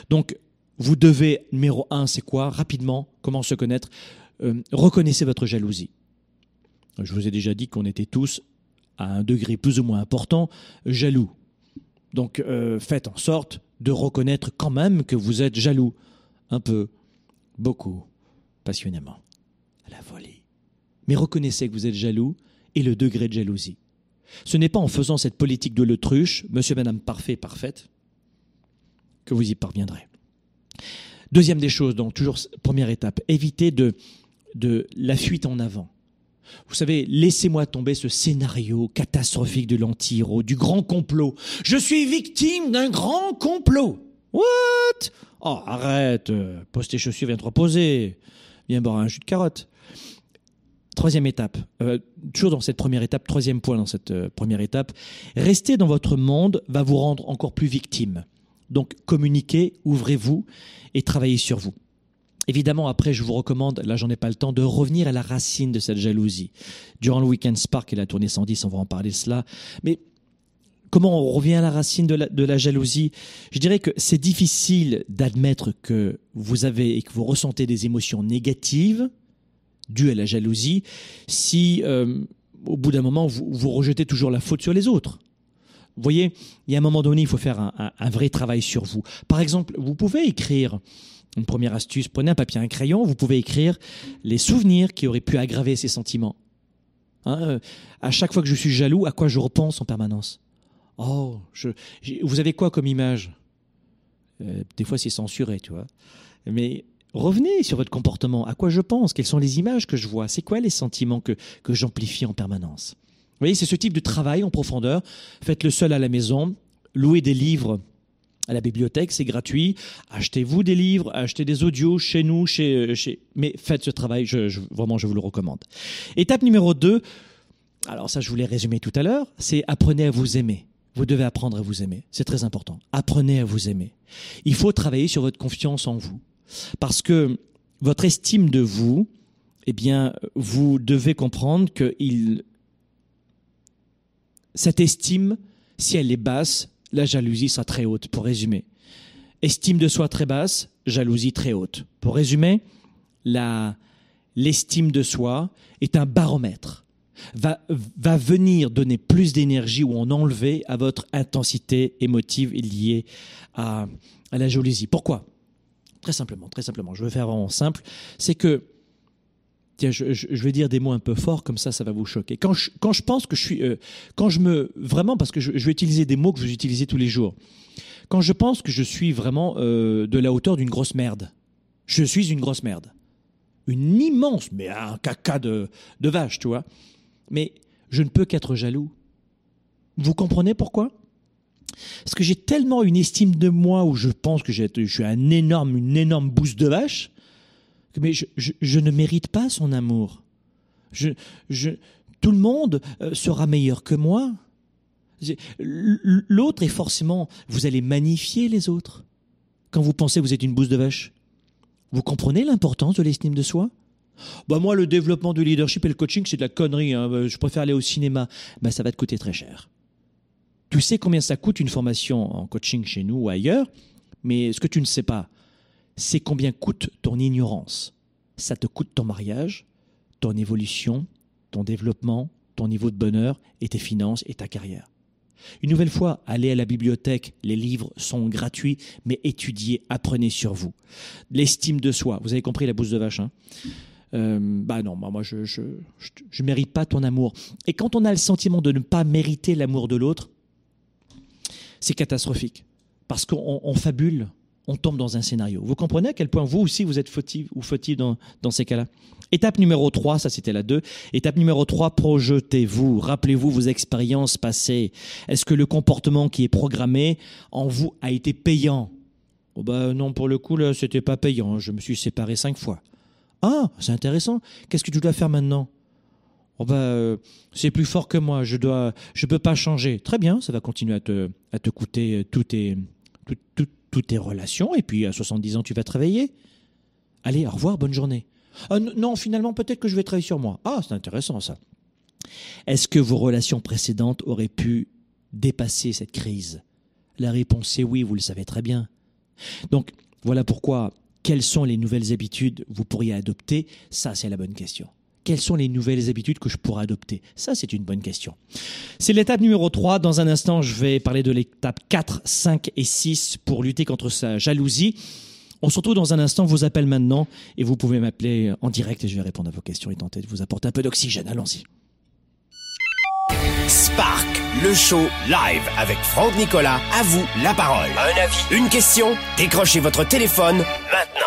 Donc, vous devez, numéro un, c'est quoi? Rapidement, comment se connaître? Euh, Reconnaissez votre jalousie. Je vous ai déjà dit qu'on était tous, à un degré plus ou moins important, jaloux. Donc, euh, faites en sorte de reconnaître quand même que vous êtes jaloux. Un peu, beaucoup, passionnément, à la folie. Mais reconnaissez que vous êtes jaloux et le degré de jalousie. Ce n'est pas en faisant cette politique de l'autruche, monsieur, madame, parfait, parfaite, que vous y parviendrez. Deuxième des choses, donc toujours première étape, évitez de, de la fuite en avant. Vous savez, laissez-moi tomber ce scénario catastrophique de l'anti-héros, du grand complot. Je suis victime d'un grand complot. What? Oh, arrête, pose tes chaussures, viens te reposer. Viens boire un jus de carotte. Troisième étape, euh, toujours dans cette première étape, troisième point dans cette euh, première étape, rester dans votre monde va vous rendre encore plus victime. Donc communiquez, ouvrez-vous et travaillez sur vous. Évidemment, après, je vous recommande, là j'en ai pas le temps, de revenir à la racine de cette jalousie. Durant le Weekend Spark et la tournée 110, on va en parler de cela. Mais Comment on revient à la racine de la, de la jalousie? Je dirais que c'est difficile d'admettre que vous avez et que vous ressentez des émotions négatives dues à la jalousie si, euh, au bout d'un moment, vous, rejetez toujours la faute sur les autres. Vous voyez, il y a un moment donné, il faut faire un, vrai travail sur vous. Par exemple, vous pouvez écrire une première astuce, prenez un papier, un crayon, vous pouvez écrire les souvenirs qui auraient pu aggraver ces sentiments. Hein, euh, à chaque fois que je suis jaloux, à quoi je repense en permanence? Oh, vous avez quoi comme image? Euh, Des fois, c'est censuré, tu vois. Mais revenez sur votre comportement. À quoi je pense? Quelles sont les images que je vois? C'est quoi les sentiments que, j'amplifie en permanence? Vous voyez, c'est ce type de travail en profondeur. Faites-le seul à la maison. Louez des livres à la bibliothèque, c'est gratuit. Achetez-vous des livres, achetez des audios chez nous, chez, chez... mais faites ce travail, vraiment, je vous le recommande. Étape numéro 2, alors ça, je vous l'ai résumé tout à l'heure, c'est apprenez à vous aimer. Vous devez apprendre à vous aimer. C'est très important. Apprenez à vous aimer. Il faut travailler sur votre confiance en vous. Parce que votre estime de vous, eh bien, vous devez comprendre que cette estime, si elle est basse, la jalousie sera très haute, pour résumer. Estime de soi très basse, jalousie très haute. Pour résumer, l'estime de soi est un baromètre. Va, venir donner plus d'énergie ou en enlever à votre intensité émotive liée à la jalousie. Pourquoi? Très simplement, très simplement. Je vais faire vraiment simple. C'est que tiens, je, vais dire des mots un peu forts, comme ça, ça va vous choquer. Quand je, quand je pense que je suis, euh, quand je me, vraiment, parce que je, je, vais utiliser des mots que vous utilisez tous les jours. Quand je pense que je suis vraiment euh, de la hauteur d'une grosse merde, je suis une grosse merde, une immense, mais un caca de, de vache, tu vois. Mais je ne peux qu'être jaloux. Vous comprenez pourquoi? Parce que j'ai tellement une estime de moi où je pense que je suis un énorme, une énorme bouse de vache mais je, ne mérite pas son amour. Je, je, tout le monde euh, sera meilleur que moi. L'autre est forcément, vous allez magnifier les autres quand vous pensez que vous êtes une bouse de vache. Vous comprenez l'importance de l'estime de soi? Bah moi, le développement du leadership et le coaching, c'est de la connerie. Hein. Je préfère aller au cinéma. Bah, ça va te coûter très cher. Tu sais combien ça coûte une formation en coaching chez nous ou ailleurs, mais ce que tu ne sais pas, c'est combien coûte ton ignorance. Ça te coûte ton mariage, ton évolution, ton développement, ton niveau de bonheur et tes finances et ta carrière. Une nouvelle fois, allez à la bibliothèque, les livres sont gratuits, mais étudiez, apprenez sur vous. L'estime de soi, vous avez compris la bouse de vache, hein? Euh, bah non, moi je, je, je, je mérite pas ton amour. Et quand on a le sentiment de ne pas mériter l'amour de l'autre, c'est catastrophique. Parce qu'on on fabule, on tombe dans un scénario. Vous comprenez à quel point vous aussi vous êtes fautif ou fautif dans, dans ces cas-là? Étape numéro 3, ça c'était la 2. Étape numéro 3, projetez-vous. Rappelez-vous vos expériences passées. Est-ce que le comportement qui est programmé en vous a été payant? Oh bah Non, pour le coup, là, c'était pas payant. Je me suis séparé cinq fois. Ah, c'est intéressant. Qu'est-ce que tu dois faire maintenant? Oh bah, euh, c'est plus fort que moi. Je dois, je peux pas changer. Très bien, ça va continuer à te, à te coûter tout tes, tout, tout, toutes tes relations, et puis à 70 ans, tu vas te réveiller. Allez, au revoir, bonne journée. Ah, non, finalement, peut-être que je vais travailler sur moi. Ah, c'est intéressant ça. Est-ce que vos relations précédentes auraient pu dépasser cette crise? La réponse est oui, vous le savez très bien. Donc, voilà pourquoi, quelles sont les nouvelles habitudes vous pourriez adopter? Ça, c'est la bonne question quelles sont les nouvelles habitudes que je pourrais adopter? Ça, c'est une bonne question. C'est l'étape numéro 3. Dans un instant, je vais parler de l'étape 4, 5 et 6 pour lutter contre sa jalousie. On se retrouve dans un instant, vous appelle maintenant et vous pouvez m'appeler en direct et je vais répondre à vos questions et tenter de vous apporter un peu d'oxygène. Allons-y. Spark, le show live avec Franck Nicolas. À vous la parole. Un avis, une question Décrochez votre téléphone maintenant.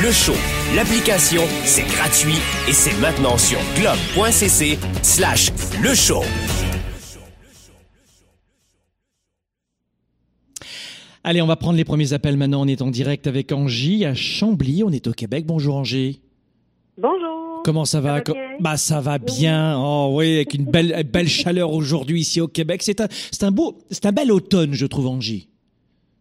Le show, l'application, c'est gratuit et c'est maintenant sur globe.cc slash le show. Allez, on va prendre les premiers appels maintenant. On est en direct avec Angie à Chambly. On est au Québec. Bonjour Angie. Bonjour. Comment ça va, Ça va? Bah ça va bien. Oh oui, avec une belle belle chaleur aujourd'hui ici au Québec. C'est un c'est un beau c'est un bel automne, je trouve Angie.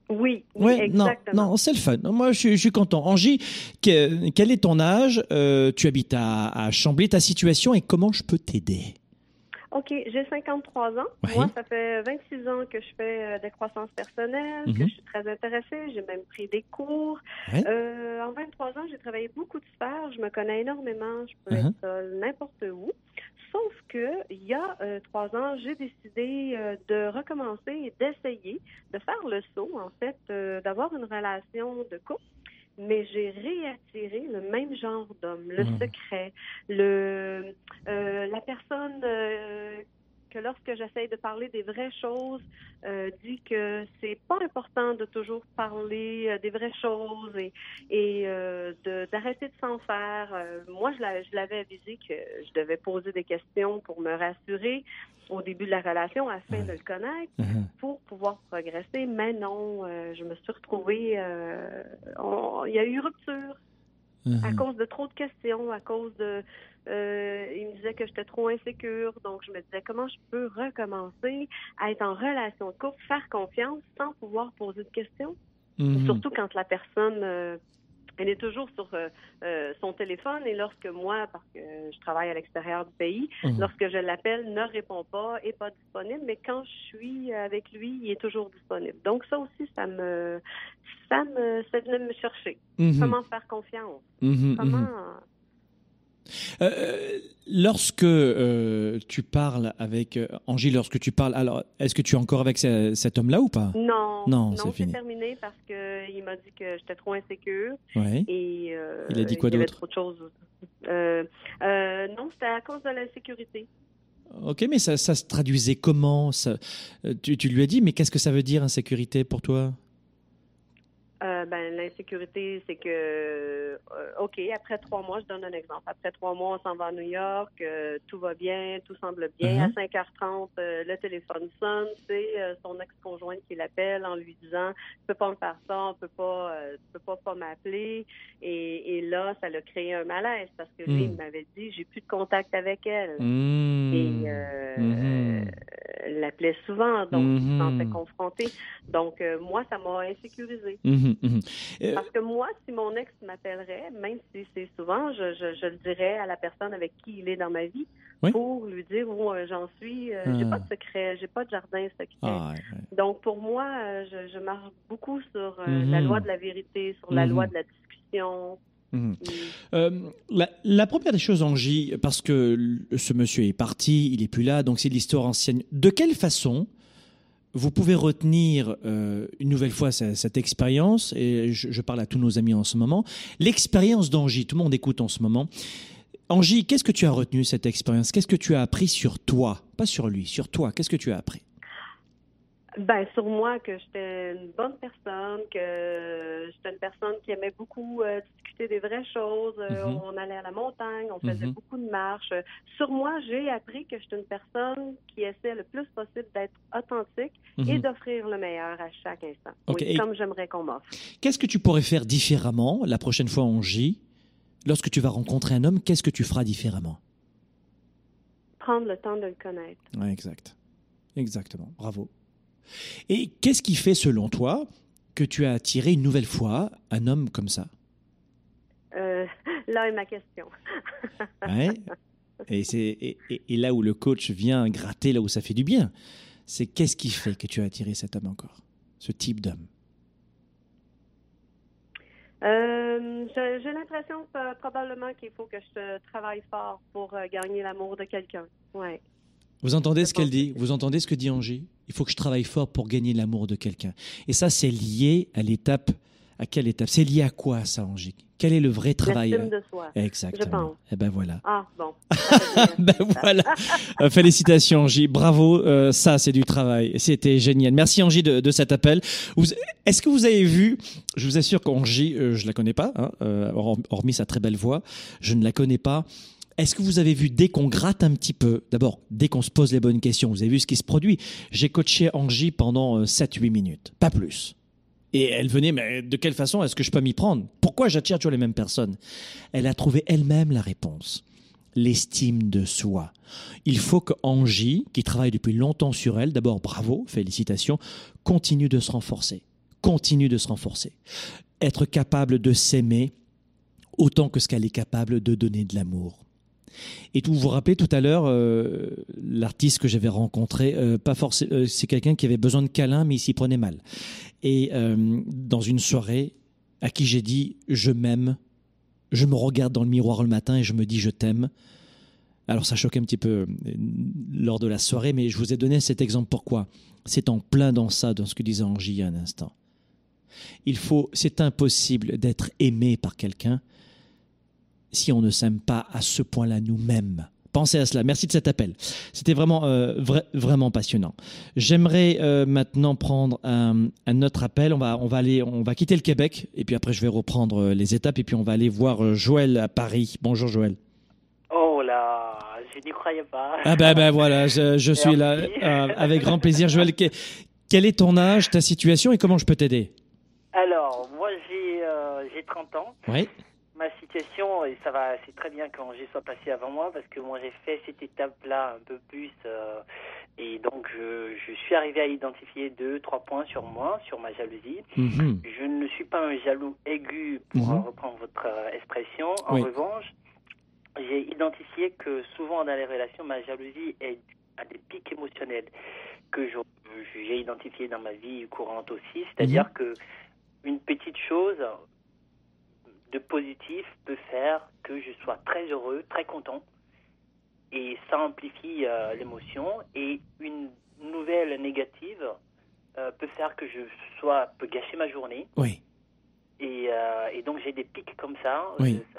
Oui, oui, Ouais, non, exactement. non, c'est le fun. Moi, je suis, je suis content. Angie, que- quel est ton âge? Euh, Tu habites à, à Chambly. Ta situation et comment je peux t'aider? OK, j'ai 53 ans. Ouais. Moi, ça fait 26 ans que je fais euh, de croissance personnelle, que Mhm. je suis très intéressée. J'ai même pris des cours. Ouais. Euh, en 23 ans, j'ai travaillé beaucoup de sphères. Je me connais énormément. Je peux Mhm. être n'importe où. Sauf que il y a euh, trois ans, j'ai décidé euh, de recommencer et d'essayer de faire le saut, en fait, euh, d'avoir une relation de couple. Mais j'ai réattiré le même genre d'homme, le Mhm. secret, le la personne que lorsque j'essaye de parler des vraies choses, euh, dit que c'est pas important de toujours parler euh, des vraies choses et, et euh, de- d'arrêter de s'en faire. Euh, moi, je l'a- je l'avais avisé que je devais poser des questions pour me rassurer au début de la relation afin de le connaître Mhm. pour pouvoir progresser. Mais non, je me suis retrouvée. Il y a eu rupture à Mhm. cause de trop de questions, à cause de... euh, il me disait que j'étais trop insécure, donc je me disais comment je peux recommencer à être en relation de couple, faire confiance sans pouvoir poser de questions? Mhm. Surtout quand la personne, euh, elle est toujours sur euh, euh, son téléphone et lorsque moi, parce que je travaille à l'extérieur du pays, Mhm. lorsque je l'appelle, ne répond pas, est pas disponible, mais quand je suis avec lui, il est toujours disponible. Donc ça aussi, ça me, ça me, ça venait me chercher. Mhm. Comment faire confiance? Mhm, Comment. Euh, lorsque euh, tu parles avec euh, Angie, lorsque tu parles, alors est-ce que tu es encore avec ce- cet homme-là ou pas? Non, Non, non, c'est terminé parce que il m'a dit que j'étais trop insécure Ouais. et euh, Il a dit quoi d'autre? trop de choses. Euh, euh, non, c'était à cause de l'insécurité. Ok, mais ça, ça se traduisait comment? Ça, euh, tu, tu lui as dit, mais qu'est-ce que ça veut dire insécurité pour toi? Euh, ben, l'insécurité, c'est que, euh, OK, après trois mois, je donne un exemple. Après trois mois, on s'en va à New York, euh, tout va bien, tout semble bien. Mhm. À 5h30, euh, le téléphone sonne, c'est euh, son ex-conjointe qui l'appelle en lui disant « Tu peux pas me faire ça, on peut pas, euh, tu peux pas pas m'appeler. » Et, et là, ça l'a créé un malaise parce que lui, Mhm. il m'avait dit « J'ai plus de contact avec elle. Mmh. Et elle l'appelait souvent, donc il Mhm. se sentait confronté. Donc, euh, moi, ça m'a insécurisé. Mhm, mhm. Euh, Parce que moi, si mon ex m'appellerait, même si c'est souvent, je, je, je le dirais à la personne avec qui il est dans ma vie Oui. pour lui dire où euh, j'en suis. Euh, J'ai Ah. pas de secret, j'ai pas de jardin secret. ah, ouais, ouais. Donc pour moi, je, je marche beaucoup sur Mhm. la loi de la vérité, sur la Mhm. loi de la discussion. Mhm. Euh, la, la première des choses, Angie, parce que ce monsieur est parti, il est plus là, donc c'est de l'histoire ancienne. De quelle façon vous pouvez retenir euh, une nouvelle fois ce- cette, expérience Et je, je parle à tous nos amis en ce moment. L'expérience d'Angie, tout le monde écoute en ce moment. Angie, qu'est-ce que tu as retenu cette expérience? Qu'est-ce que tu as appris sur toi? Pas sur lui, sur toi. Qu'est-ce que tu as appris? Ben, sur moi, que j'étais une bonne personne, que j'étais une personne qui aimait beaucoup euh, discuter des vraies choses. Euh, Mhm. On allait à la montagne, on faisait Mhm. beaucoup de marches. Sur moi, j'ai appris que j'étais une personne qui essaie le plus possible d'être authentique et Mhm. d'offrir le meilleur à chaque instant. Oui, comme j'aimerais qu'on m'offre. Qu'est-ce que tu pourrais faire différemment la prochaine fois, Angie Lorsque tu vas rencontrer un homme, qu'est-ce que tu feras différemment? Prendre le temps de le connaître. Ouais, exact. Exactement. Bravo. Et qu'est-ce qui fait, selon toi, que tu as attiré une nouvelle fois un homme comme ça? Euh, là est ma question. Ouais. et, c'est, et, et- et là où le coach vient gratter, là où ça fait du bien, c'est qu'est-ce qui fait que tu as attiré cet homme encore? Ce type d'homme? Euh, j'ai l'impression probablement qu'il faut que je travaille fort pour euh, gagner l'amour de quelqu'un. Ouais. Vous entendez Je ce qu'elle dit? Vous entendez ce que dit Angie Il faut que je travaille fort pour gagner l'amour de quelqu'un. Et ça, c'est lié à l'étape. À quelle étape? C'est lié à quoi, ça, Angie Quel est le vrai travail? de soi. Exactement. je pense. Eh ben voilà. Ah, bon. Fait bien. Ben voilà. Euh, félicitations Angie, bravo. Euh, ça c'est du travail. C'était génial. Merci Angie de, de cet appel. Est-ce que vous avez vu Je vous assure qu'Angie, euh, je la connais pas, hein, euh, hor- hormis sa très belle voix, je ne la connais pas. Est-ce que vous avez vu dès qu'on gratte un petit peu, d'abord dès qu'on se pose les bonnes questions, vous avez vu ce qui se produit J'ai coaché Angie pendant 7-8 minutes, pas plus. Et elle venait, mais de quelle façon est-ce que je peux m'y prendre? Pourquoi j'attire toujours les mêmes personnes? Elle a trouvé elle-même la réponse. L'estime de soi. Il faut que Angie, qui travaille depuis longtemps sur elle, d'abord bravo, félicitations, continue de se renforcer. Continue de se renforcer. Être capable de s'aimer autant que ce qu'elle est capable de donner de l'amour. Et vous vous rappelez tout à l'heure, euh, l'artiste que j'avais rencontré, euh, pas forcément, euh, c'est quelqu'un qui avait besoin de câlin, mais il s'y prenait mal. Et dans une soirée, à qui j'ai dit je m'aime, je me regarde dans le miroir le matin et je me dis je t'aime. Alors ça choquait un petit peu lors de la soirée, mais je vous ai donné cet exemple pourquoi? C'est en plein dans ça, dans ce que disait Angie il y a un instant. Il faut, c'est impossible d'être aimé par quelqu'un si on ne s'aime pas à ce point-là nous-mêmes. Pensez à cela. Merci de cet appel. C'était vraiment, euh, vraiment passionnant. J'aimerais euh, maintenant prendre un, autre appel. On va, on va aller, on va quitter le Québec et puis après je vais reprendre euh, les étapes et puis on va aller voir Joël à Paris. Bonjour Joël. Oh là, je n'y croyais pas. Ah ben ben voilà, je, suis là avec grand plaisir. Joël, quel est ton âge, ta situation et comment je peux t'aider? Alors, moi j'ai 30 ans. Oui ma situation, et ça va, c'est très bien quand j'y sois passé avant moi, parce que moi j'ai fait cette étape-là un peu plus, euh, et donc je, je, suis arrivé à identifier deux, trois points sur moi, sur ma jalousie. Mhm. Je ne suis pas un jaloux aigu, pour mhm. reprendre votre euh, expression. En revanche, j'ai identifié que souvent dans les relations, ma jalousie est à des pics émotionnels que j'ai identifié dans ma vie courante aussi, c'est-à-dire mhm. que une petite chose de positif peut faire que je sois très heureux, très content. Et ça amplifie euh, l'émotion. Et une nouvelle négative euh, peut faire que je sois, peut gâcher ma journée. Oui. Et, euh, et donc j'ai des pics comme ça,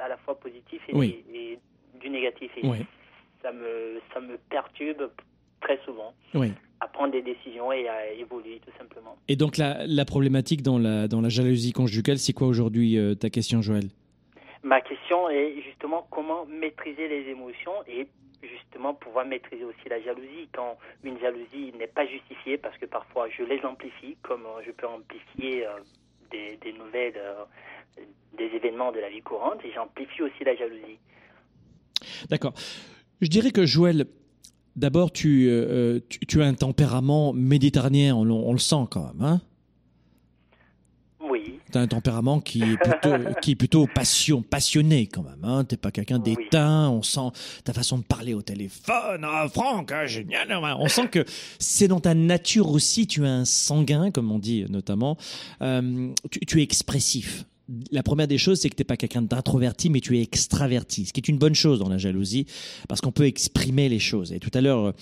à la fois positifs et, du négatif. Et ça, me, ça me perturbe très souvent. Oui à prendre des décisions et à évoluer tout simplement. Et donc la, la problématique dans la, dans la jalousie conjugale, c'est quoi aujourd'hui euh, ta question Joël? Ma question est justement comment maîtriser les émotions et justement pouvoir maîtriser aussi la jalousie quand une jalousie n'est pas justifiée parce que parfois je les amplifie comme euh, je peux amplifier euh, des, des, nouvelles, des événements de la vie courante et j'amplifie aussi la jalousie. D'accord. Je dirais que Joël, D'abord, euh, euh, tu, tu, as un tempérament méditerranéen, on, le sent quand même, hein Oui. Tu as un tempérament qui est plutôt, qui est plutôt passion, passionné quand même. Hein tu n'es pas quelqu'un d'éteint, on sent ta façon de parler au téléphone. Ah, Franck, hein, génial. Hein, on sent que c'est dans ta nature aussi, tu es un sanguin, comme on dit notamment. Euh, tu, tu es expressif la première des choses, c'est que tu n'es pas quelqu'un d'introverti, mais tu es extraverti, ce qui est une bonne chose dans la jalousie, parce qu'on peut exprimer les choses. Et tout à l'heure, euh,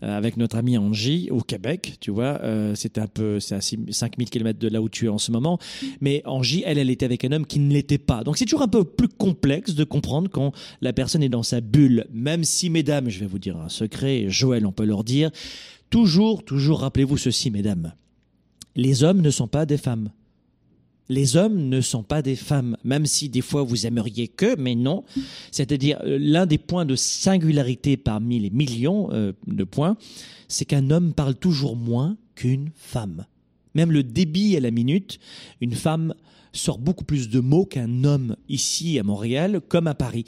avec notre ami Angie, au Québec, tu vois, euh, c'était un peu, c'est à 5000 km de là où tu es en ce moment, mais Angie, elle, elle était avec un homme qui ne l'était pas. Donc c'est toujours un peu plus complexe de comprendre quand la personne est dans sa bulle, même si, mesdames, je vais vous dire un secret, Joël, on peut leur dire, toujours, toujours rappelez-vous ceci, mesdames, les hommes ne sont pas des femmes. Les hommes ne sont pas des femmes, même si des fois vous aimeriez que, mais non. C'est-à-dire, euh, l'un des points de singularité parmi les millions euh, de points, c'est qu'un homme parle toujours moins qu'une femme. Même le débit à la minute, une femme sort beaucoup plus de mots qu'un homme ici à Montréal comme à Paris.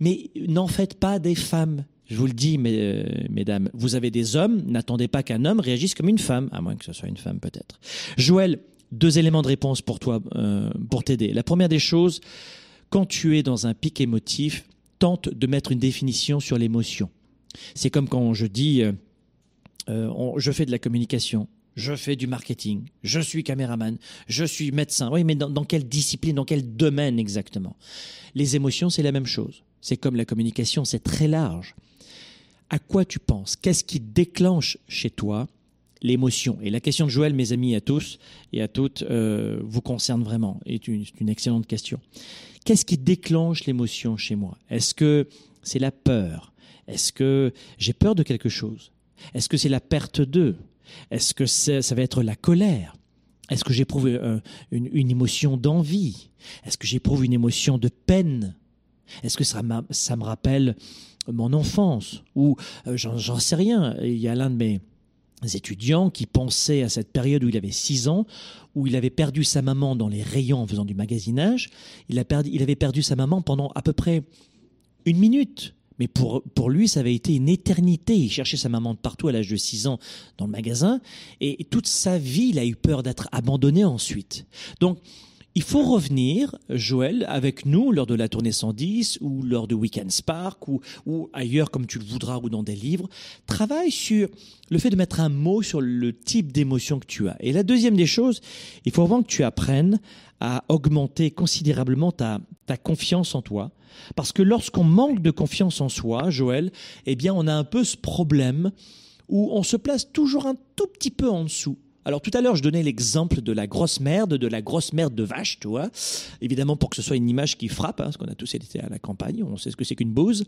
Mais n'en faites pas des femmes. Je vous le dis, euh, mesdames, vous avez des hommes, n'attendez pas qu'un homme réagisse comme une femme, à moins que ce soit une femme peut-être. Joël, deux éléments de réponse pour toi, euh, pour t'aider. La première des choses, quand tu es dans un pic émotif, tente de mettre une définition sur l'émotion. C'est comme quand je dis, euh, euh, je fais de la communication, je fais du marketing, je suis caméraman, je suis médecin. Oui, mais dans, dans quelle discipline, dans quel domaine exactement? Les émotions, c'est la même chose. C'est comme la communication, c'est très large. À quoi tu penses? Qu'est-ce qui déclenche chez toi l'émotion. Et la question de Joël, mes amis, à tous et à toutes, euh, vous concerne vraiment. C'est une, une, excellente question. Qu'est-ce qui déclenche l'émotion chez moi? Est-ce que c'est la peur? Est-ce que j'ai peur de quelque chose? Est-ce que c'est la perte d'eux? Est-ce que ça va être la colère? Est-ce que j'éprouve euh, une, une, émotion d'envie? Est-ce que j'éprouve une émotion de peine? Est-ce que ça, ça me rappelle mon enfance? Ou euh, j'en sais rien. Il y a l'un de mes étudiant qui pensait à cette période où il avait 6 ans, où il avait perdu sa maman dans les rayons en faisant du magasinage. Il, a perdu, il avait perdu sa maman pendant à peu près une minute. Mais pour, pour lui, ça avait été une éternité. Il cherchait sa maman de partout à l'âge de 6 ans dans le magasin. Et toute sa vie, il a eu peur d'être abandonné ensuite. Donc, il faut revenir, Joël, avec nous lors de la tournée 110 ou lors de Weekend Spark ou, ailleurs comme tu le voudras ou dans des livres. Travaille sur le fait de mettre un mot sur le type d'émotion que tu as. Et la deuxième des choses, il faut vraiment que tu apprennes à augmenter considérablement ta, ta confiance en toi. Parce que lorsqu'on manque de confiance en soi, Joël, eh bien, on a un peu ce problème où on se place toujours un tout petit peu en dessous. Alors tout à l'heure, je donnais l'exemple de la grosse merde, de la grosse merde de vache, tu vois. Évidemment, pour que ce soit une image qui frappe, hein, parce qu'on a tous été à la campagne, on sait ce que c'est qu'une bouse.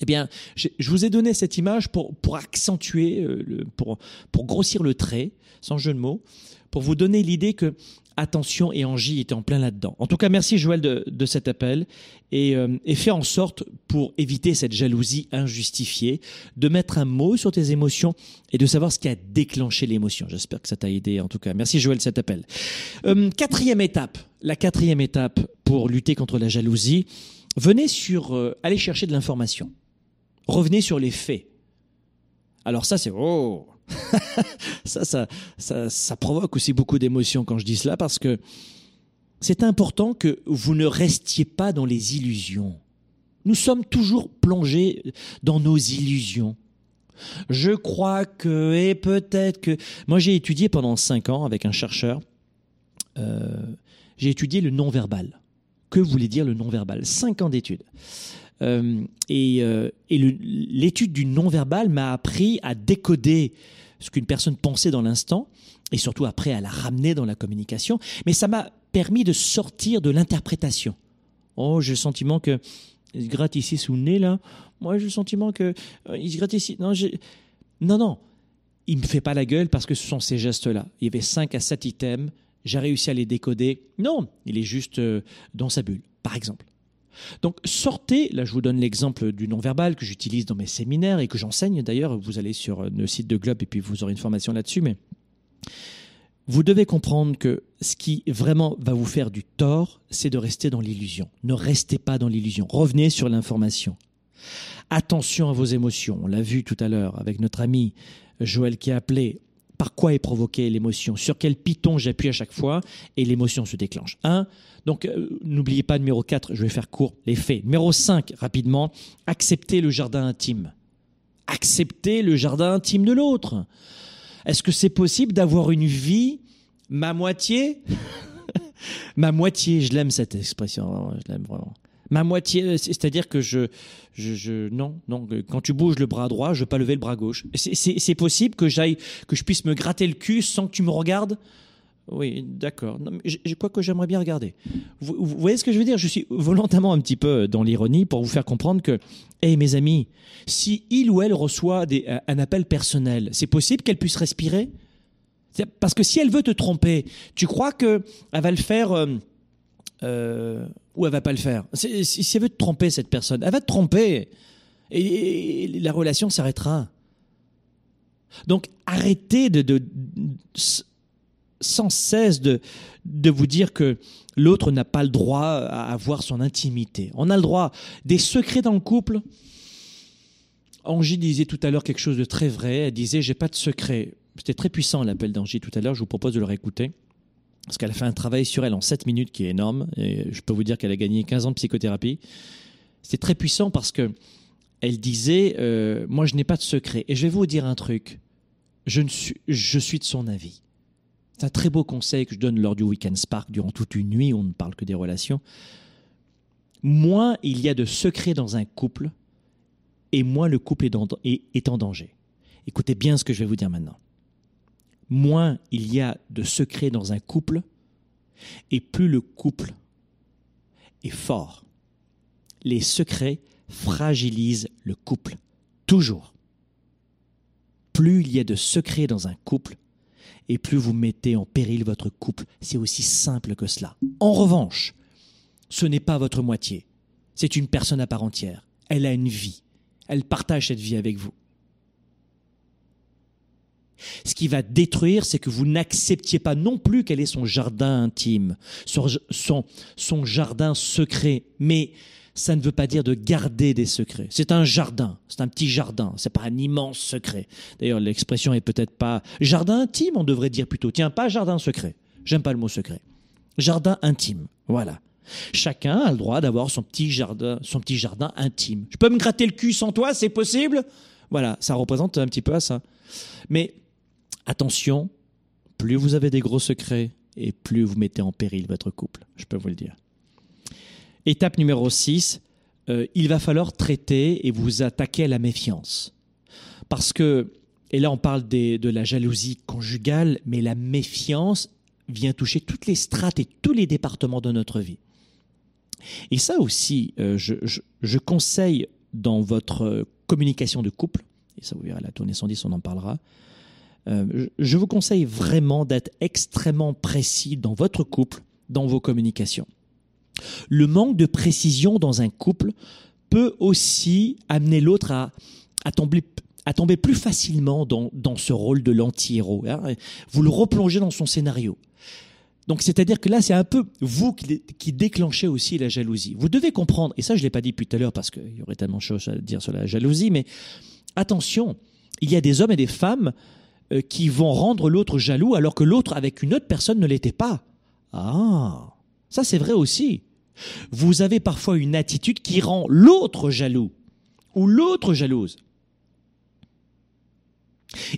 Eh bien, je, vous ai donné cette image pour, pour accentuer, euh, pour, pour grossir le trait, sans jeu de mots, pour vous donner l'idée que attention et Angie était en plein là-dedans. En tout cas, merci Joël de, cet appel et, euh, fais en sorte pour éviter cette jalousie injustifiée de mettre un mot sur tes émotions et de savoir ce qui a déclenché l'émotion. J'espère que ça t'a aidé en tout cas. Merci Joël de cet appel. Euh, quatrième étape, la quatrième étape pour lutter contre la jalousie, venez sur euh, aller chercher de l'information. Revenez sur les faits. Alors ça c'est oh ça, ça, ça, provoque aussi beaucoup d'émotions quand je dis cela parce que c'est important que vous ne restiez pas dans les illusions. Nous sommes toujours plongés dans nos illusions. Je crois que, et peut-être que... Moi, j'ai étudié pendant cinq ans avec un chercheur, euh, j'ai étudié le non-verbal. Que voulait dire le non-verbal? Cinq ans d'études. Euh, et, euh, l'étude du non-verbal m'a appris à décoder ce qu'une personne pensait dans l'instant, et surtout après à la ramener dans la communication. Mais ça m'a permis de sortir de l'interprétation. Oh, j'ai le sentiment que il se gratte ici sous le nez là. Moi, j'ai le sentiment que euh, il se gratte ici. Non, non, non. Il me fait pas la gueule parce que ce sont ces gestes-là. Il y avait cinq à sept items. J'ai réussi à les décoder. Non, il est juste dans sa bulle, par exemple. Donc sortez, là je vous donne l'exemple du non-verbal que j'utilise dans mes séminaires et que j'enseigne d'ailleurs, vous allez sur euh, le site de Globe et puis vous aurez une formation là-dessus, mais vous devez comprendre que ce qui vraiment va vous faire du tort, c'est de rester dans l'illusion. Ne restez pas dans l'illusion, revenez sur l'information. Attention à vos émotions, on l'a vu tout à l'heure avec notre ami Joël qui a appelé par quoi est provoquée l'émotion, sur quel piton j'appuie à chaque fois et l'émotion se déclenche. Donc euh, n'oubliez pas numéro 4, je vais faire court, les faits. Numéro 5, rapidement, acceptez le jardin intime. Acceptez le jardin intime de l'autre. Est-ce que c'est possible d'avoir une vie ma moitié? Ma moitié, je l'aime cette expression, je l'aime vraiment. Ma moitié, c'est-à-dire que je, je, non, non. Quand tu bouges le bras droit, je veux pas lever le bras gauche. C'est- possible que j'aille, que je puisse me gratter le cul sans que tu me regardes? Oui, d'accord. Quoi que j'aimerais bien regarder. Vous, voyez ce que je veux dire? Je suis volontairement un petit peu dans l'ironie pour vous faire comprendre que, hé mes amis, si il ou elle reçoit un appel personnel, c'est possible qu'elle puisse respirer? Parce que si elle veut te tromper, tu crois que elle va le faire euh, euh, ou elle va pas le faire Si, si elle veut te tromper, cette personne, elle va te tromper et, la relation s'arrêtera. Donc arrêtez de, de- de- sans cesse de, de vous dire que l'autre n'a pas le droit à avoir son intimité. On a le droit des secrets dans le couple. Angie disait tout à l'heure quelque chose de très vrai. Elle disait j'ai pas de secret. C'était très puissant l'appel d'Angie tout à l'heure. Je vous propose de le réécouter parce qu'elle a fait un travail sur elle en 7 minutes qui est énorme. Et je peux vous dire qu'elle a gagné 15 ans de psychothérapie. C'était très puissant parce que elle disait euh, moi je n'ai pas de secret. Et je vais vous dire un truc. Je, suis, de son avis. C'est un très beau conseil que je donne lors du Weekend Spark durant toute une nuit on ne parle que des relations. Moins il y a de secrets dans un couple, et moins le couple est en danger. Écoutez bien ce que je vais vous dire maintenant. Moins il y a de secrets dans un couple, et plus le couple est fort. Les secrets fragilisent le couple. Toujours. Plus il y a de secrets dans un couple, et plus vous mettez en péril votre couple. C'est aussi simple que cela. En revanche, ce n'est pas votre moitié. C'est une personne à part entière. Elle a une vie. Elle partage cette vie avec vous. Ce qui va détruire, c'est que vous n'acceptiez pas non plus quel est son jardin intime, son, jardin secret. Mais ça ne veut pas dire de garder des secrets. C'est un jardin, c'est un petit jardin, c'est pas un immense secret. D'ailleurs, l'expression est peut-être pas jardin intime, on devrait dire plutôt. Tiens, pas jardin secret. J'aime pas le mot secret. Jardin intime. Voilà. Chacun a le droit d'avoir son petit jardin, son petit jardin intime. Je peux me gratter le cul sans toi, c'est possible? Voilà, ça représente un petit peu à ça. Mais attention, plus vous avez des gros secrets et plus vous mettez en péril votre couple, je peux vous le dire. Étape numéro 6, euh, il va falloir traiter et vous attaquer à la méfiance. Parce que, et là on parle de la jalousie conjugale, mais la méfiance vient toucher toutes les strates et tous les départements de notre vie. Et ça aussi, euh, je, je, conseille dans votre communication de couple, et ça vous verrez la tournée 110, on en parlera, euh, je vous conseille vraiment d'être extrêmement précis dans votre couple, dans vos communications. Le manque de précision dans un couple peut aussi amener l'autre à, tomber, plus facilement dans, dans ce rôle de l'anti-héros. Hein. Vous le replongez dans son scénario. Donc c'est-à-dire que là, c'est un peu vous qui, qui, déclenchez aussi la jalousie. Vous devez comprendre, et ça je ne l'ai pas dit depuis tout à l'heure parce qu'il y aurait tellement de choses à dire sur la jalousie, mais attention, il y a des hommes et des femmes euh, qui vont rendre l'autre jaloux alors que l'autre avec une autre personne ne l'était pas. Ah, ça c'est vrai aussi. Vous avez parfois une attitude qui rend l'autre jaloux ou l'autre jalouse.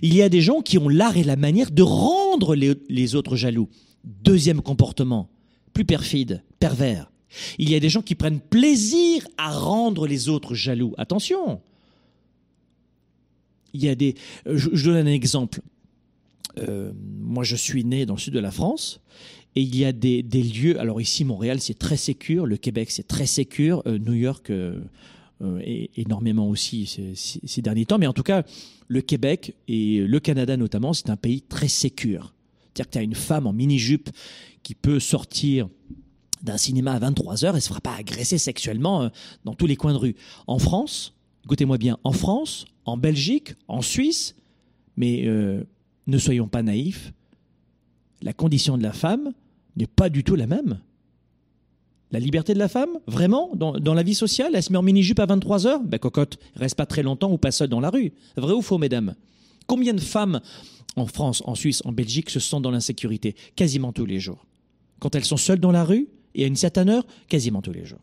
Il y a des gens qui ont l'art et la manière de rendre les, les, autres jaloux. Deuxième comportement, plus perfide, pervers. Il y a des gens qui prennent plaisir à rendre les autres jaloux. Attention. Il y a des. Je, je donne un exemple. Euh, moi, je suis né dans le sud de la France. Et il y a des, lieux, alors ici Montréal c'est très sécure, le Québec c'est très sécure, euh, New York euh, euh, énormément aussi ces, derniers temps, mais en tout cas le Québec et le Canada notamment c'est un pays très sécure. C'est-à-dire que tu as une femme en mini-jupe qui peut sortir d'un cinéma à 23 heures et se fera pas agresser sexuellement dans tous les coins de rue. En France, écoutez-moi bien, en France, en Belgique, en Suisse, mais euh, ne soyons pas naïfs, la condition de la femme n'est pas du tout la même. La liberté de la femme, vraiment, dans, dans la vie sociale, elle se met en mini-jupe à 23 heures? Ben cocotte, reste pas très longtemps ou pas seule dans la rue. Vrai ou faux, mesdames? Combien de femmes en France, en Suisse, en Belgique se sentent dans l'insécurité? Quasiment tous les jours. Quand elles sont seules dans la rue, et à une certaine heure, quasiment tous les jours.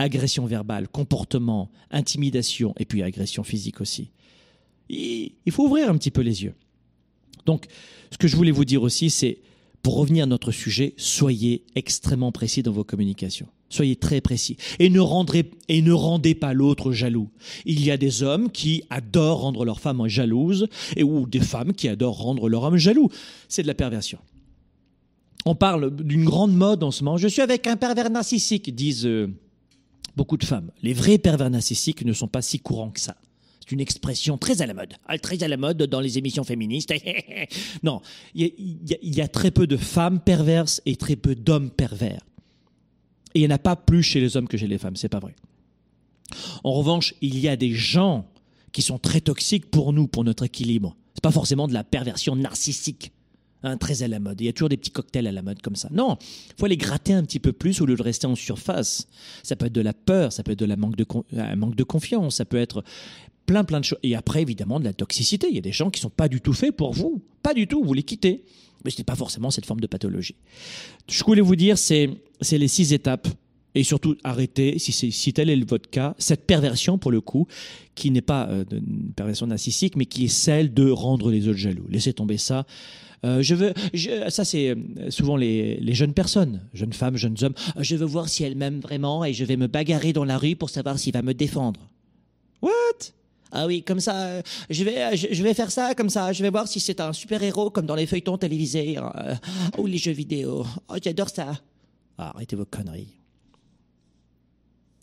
Agression verbale, comportement, intimidation, et puis agression physique aussi. Il faut ouvrir un petit peu les yeux. Donc, ce que je voulais vous dire aussi, c'est, pour revenir à notre sujet, soyez extrêmement précis dans vos communications. Soyez très précis. Et ne, et ne rendez pas l'autre jaloux. Il y a des hommes qui adorent rendre leur femme jalouse, et, ou des femmes qui adorent rendre leur homme jaloux. C'est de la perversion. On parle d'une grande mode en ce moment. Je suis avec un pervers narcissique, disent euh, beaucoup de femmes. Les vrais pervers narcissiques ne sont pas si courants que ça une expression très à la mode, très à la mode dans les émissions féministes. non, il y, a très peu de femmes perverses et très peu d'hommes pervers. Et il n'y en a pas plus chez les hommes que chez les femmes, c'est pas vrai. En revanche, il y a des gens qui sont très toxiques pour nous, pour notre équilibre. C'est pas forcément de la perversion narcissique. Hein, très à la mode. Il y a toujours des petits cocktails à la mode comme ça. Non, il faut aller gratter un petit peu plus au lieu de rester en surface. Ça peut être de la peur, ça peut être un manque de confiance, ça peut être plein plein de choses. Et après, évidemment, de la toxicité. Il y a des gens qui sont pas du tout faits pour vous. Pas du tout, vous les quittez. Mais ce n'est pas forcément cette forme de pathologie. Ce que je voulais vous dire, c'est les six étapes. Et surtout, arrêtez, si, si tel est votre cas, cette perversion, pour le coup, qui n'est pas euh, une perversion narcissique, mais qui est celle de rendre les autres jaloux. Laissez tomber ça. Euh, je veux, je, ça c'est euh, souvent les, les, jeunes personnes, jeunes femmes, jeunes hommes. Je veux voir si elle m'aime vraiment et je vais me bagarrer dans la rue pour savoir s'il va me défendre. What? Ah oui, comme ça, euh, je vais, je, vais faire ça comme ça. Je vais voir si c'est un super héros comme dans les feuilletons télévisés euh, ou les jeux vidéo. Oh, j'adore ça. Ah, arrêtez vos conneries.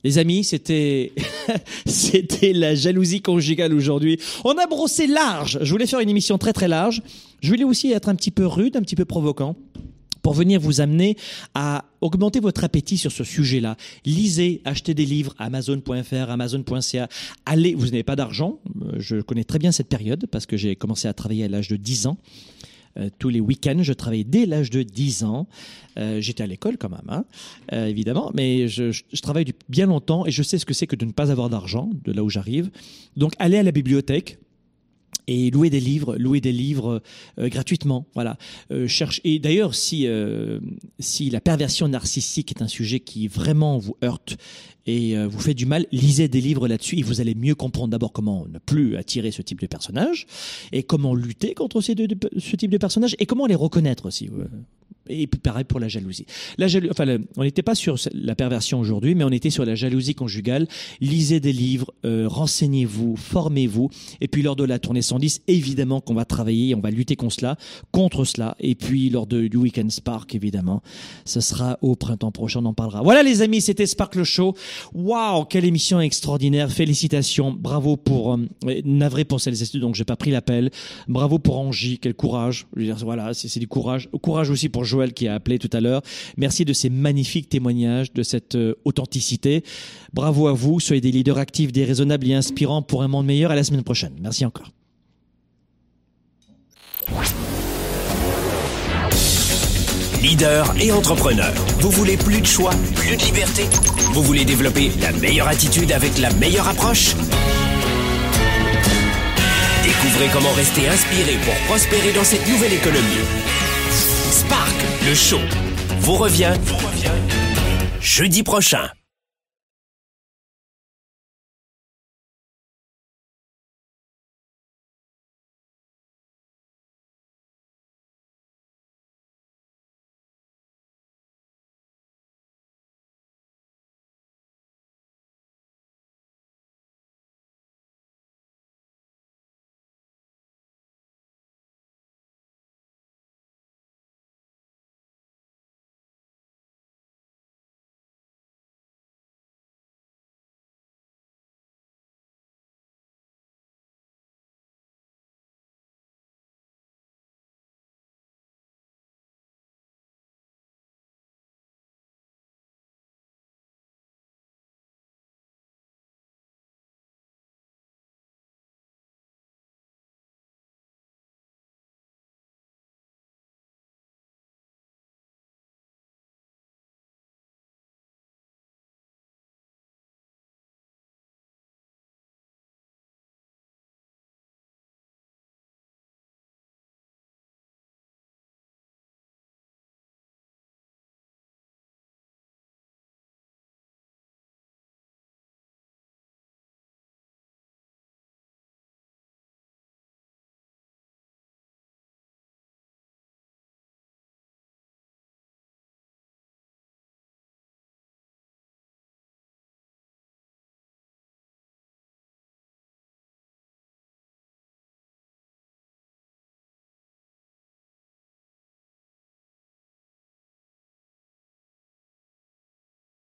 Les amis, c'était c'était la jalousie conjugale aujourd'hui. On a brossé large. Je voulais faire une émission très très large. Je voulais aussi être un petit peu rude, un petit peu provocant pour venir vous amener à augmenter votre appétit sur ce sujet-là. Lisez, achetez des livres, amazon.fr, amazon.ca. Allez, vous n'avez pas d'argent. Euh, je connais très bien cette période parce que j'ai commencé à travailler à l'âge de 10 ans. Euh, tous les week-ends, je travaillais dès l'âge de 10 ans. Euh, J'étais à l'école quand même, hein, euh, évidemment, mais je, travaille depuis bien longtemps et je sais ce que c'est que de ne pas avoir d'argent, de là où j'arrive. Donc, allez à la bibliothèque, et louer des livres, louer des livres gratuitement. Voilà. Cherche et d'ailleurs si si la perversion narcissique est un sujet qui vraiment vous heurte et euh, vous fait du mal, lisez des livres là-dessus et vous allez mieux comprendre d'abord comment ne plus attirer ce type de personnage et comment lutter contre ces deux, ce type de personnages et comment les reconnaître aussi. Et puis pareil pour la jalousie. La jalousie, enfin, on n'était pas sur la perversion aujourd'hui, mais on était sur la jalousie conjugale. Lisez des livres, euh, renseignez-vous, formez-vous. Et puis lors de la tournée 110, évidemment qu'on va travailler, on va lutter contre cela, contre cela. Et puis lors de, du Weekend Spark, évidemment, ce sera au printemps prochain, on en parlera. Voilà les amis, c'était Spark le Show. Waouh, quelle émission extraordinaire. Félicitations. Bravo pour, euh, navré pour celles et ceux donc j'ai pas pris l'appel. Bravo pour Angie, quel courage. Je veux dire, voilà, c'est du courage. Courage aussi pour Joël qui a appelé tout à l'heure. Merci de ces magnifiques témoignages, de cette euh, authenticité. Bravo à vous. Soyez des leaders actifs, déraisonnables et inspirants pour un monde meilleur. À la semaine prochaine. Merci encore. Leader et entrepreneur. Vous voulez plus de choix, plus de liberté? Vous voulez développer la meilleure attitude avec la meilleure approche? Découvrez comment rester inspiré pour prospérer dans cette nouvelle économie. Spark, le show, vous revient, jeudi prochain.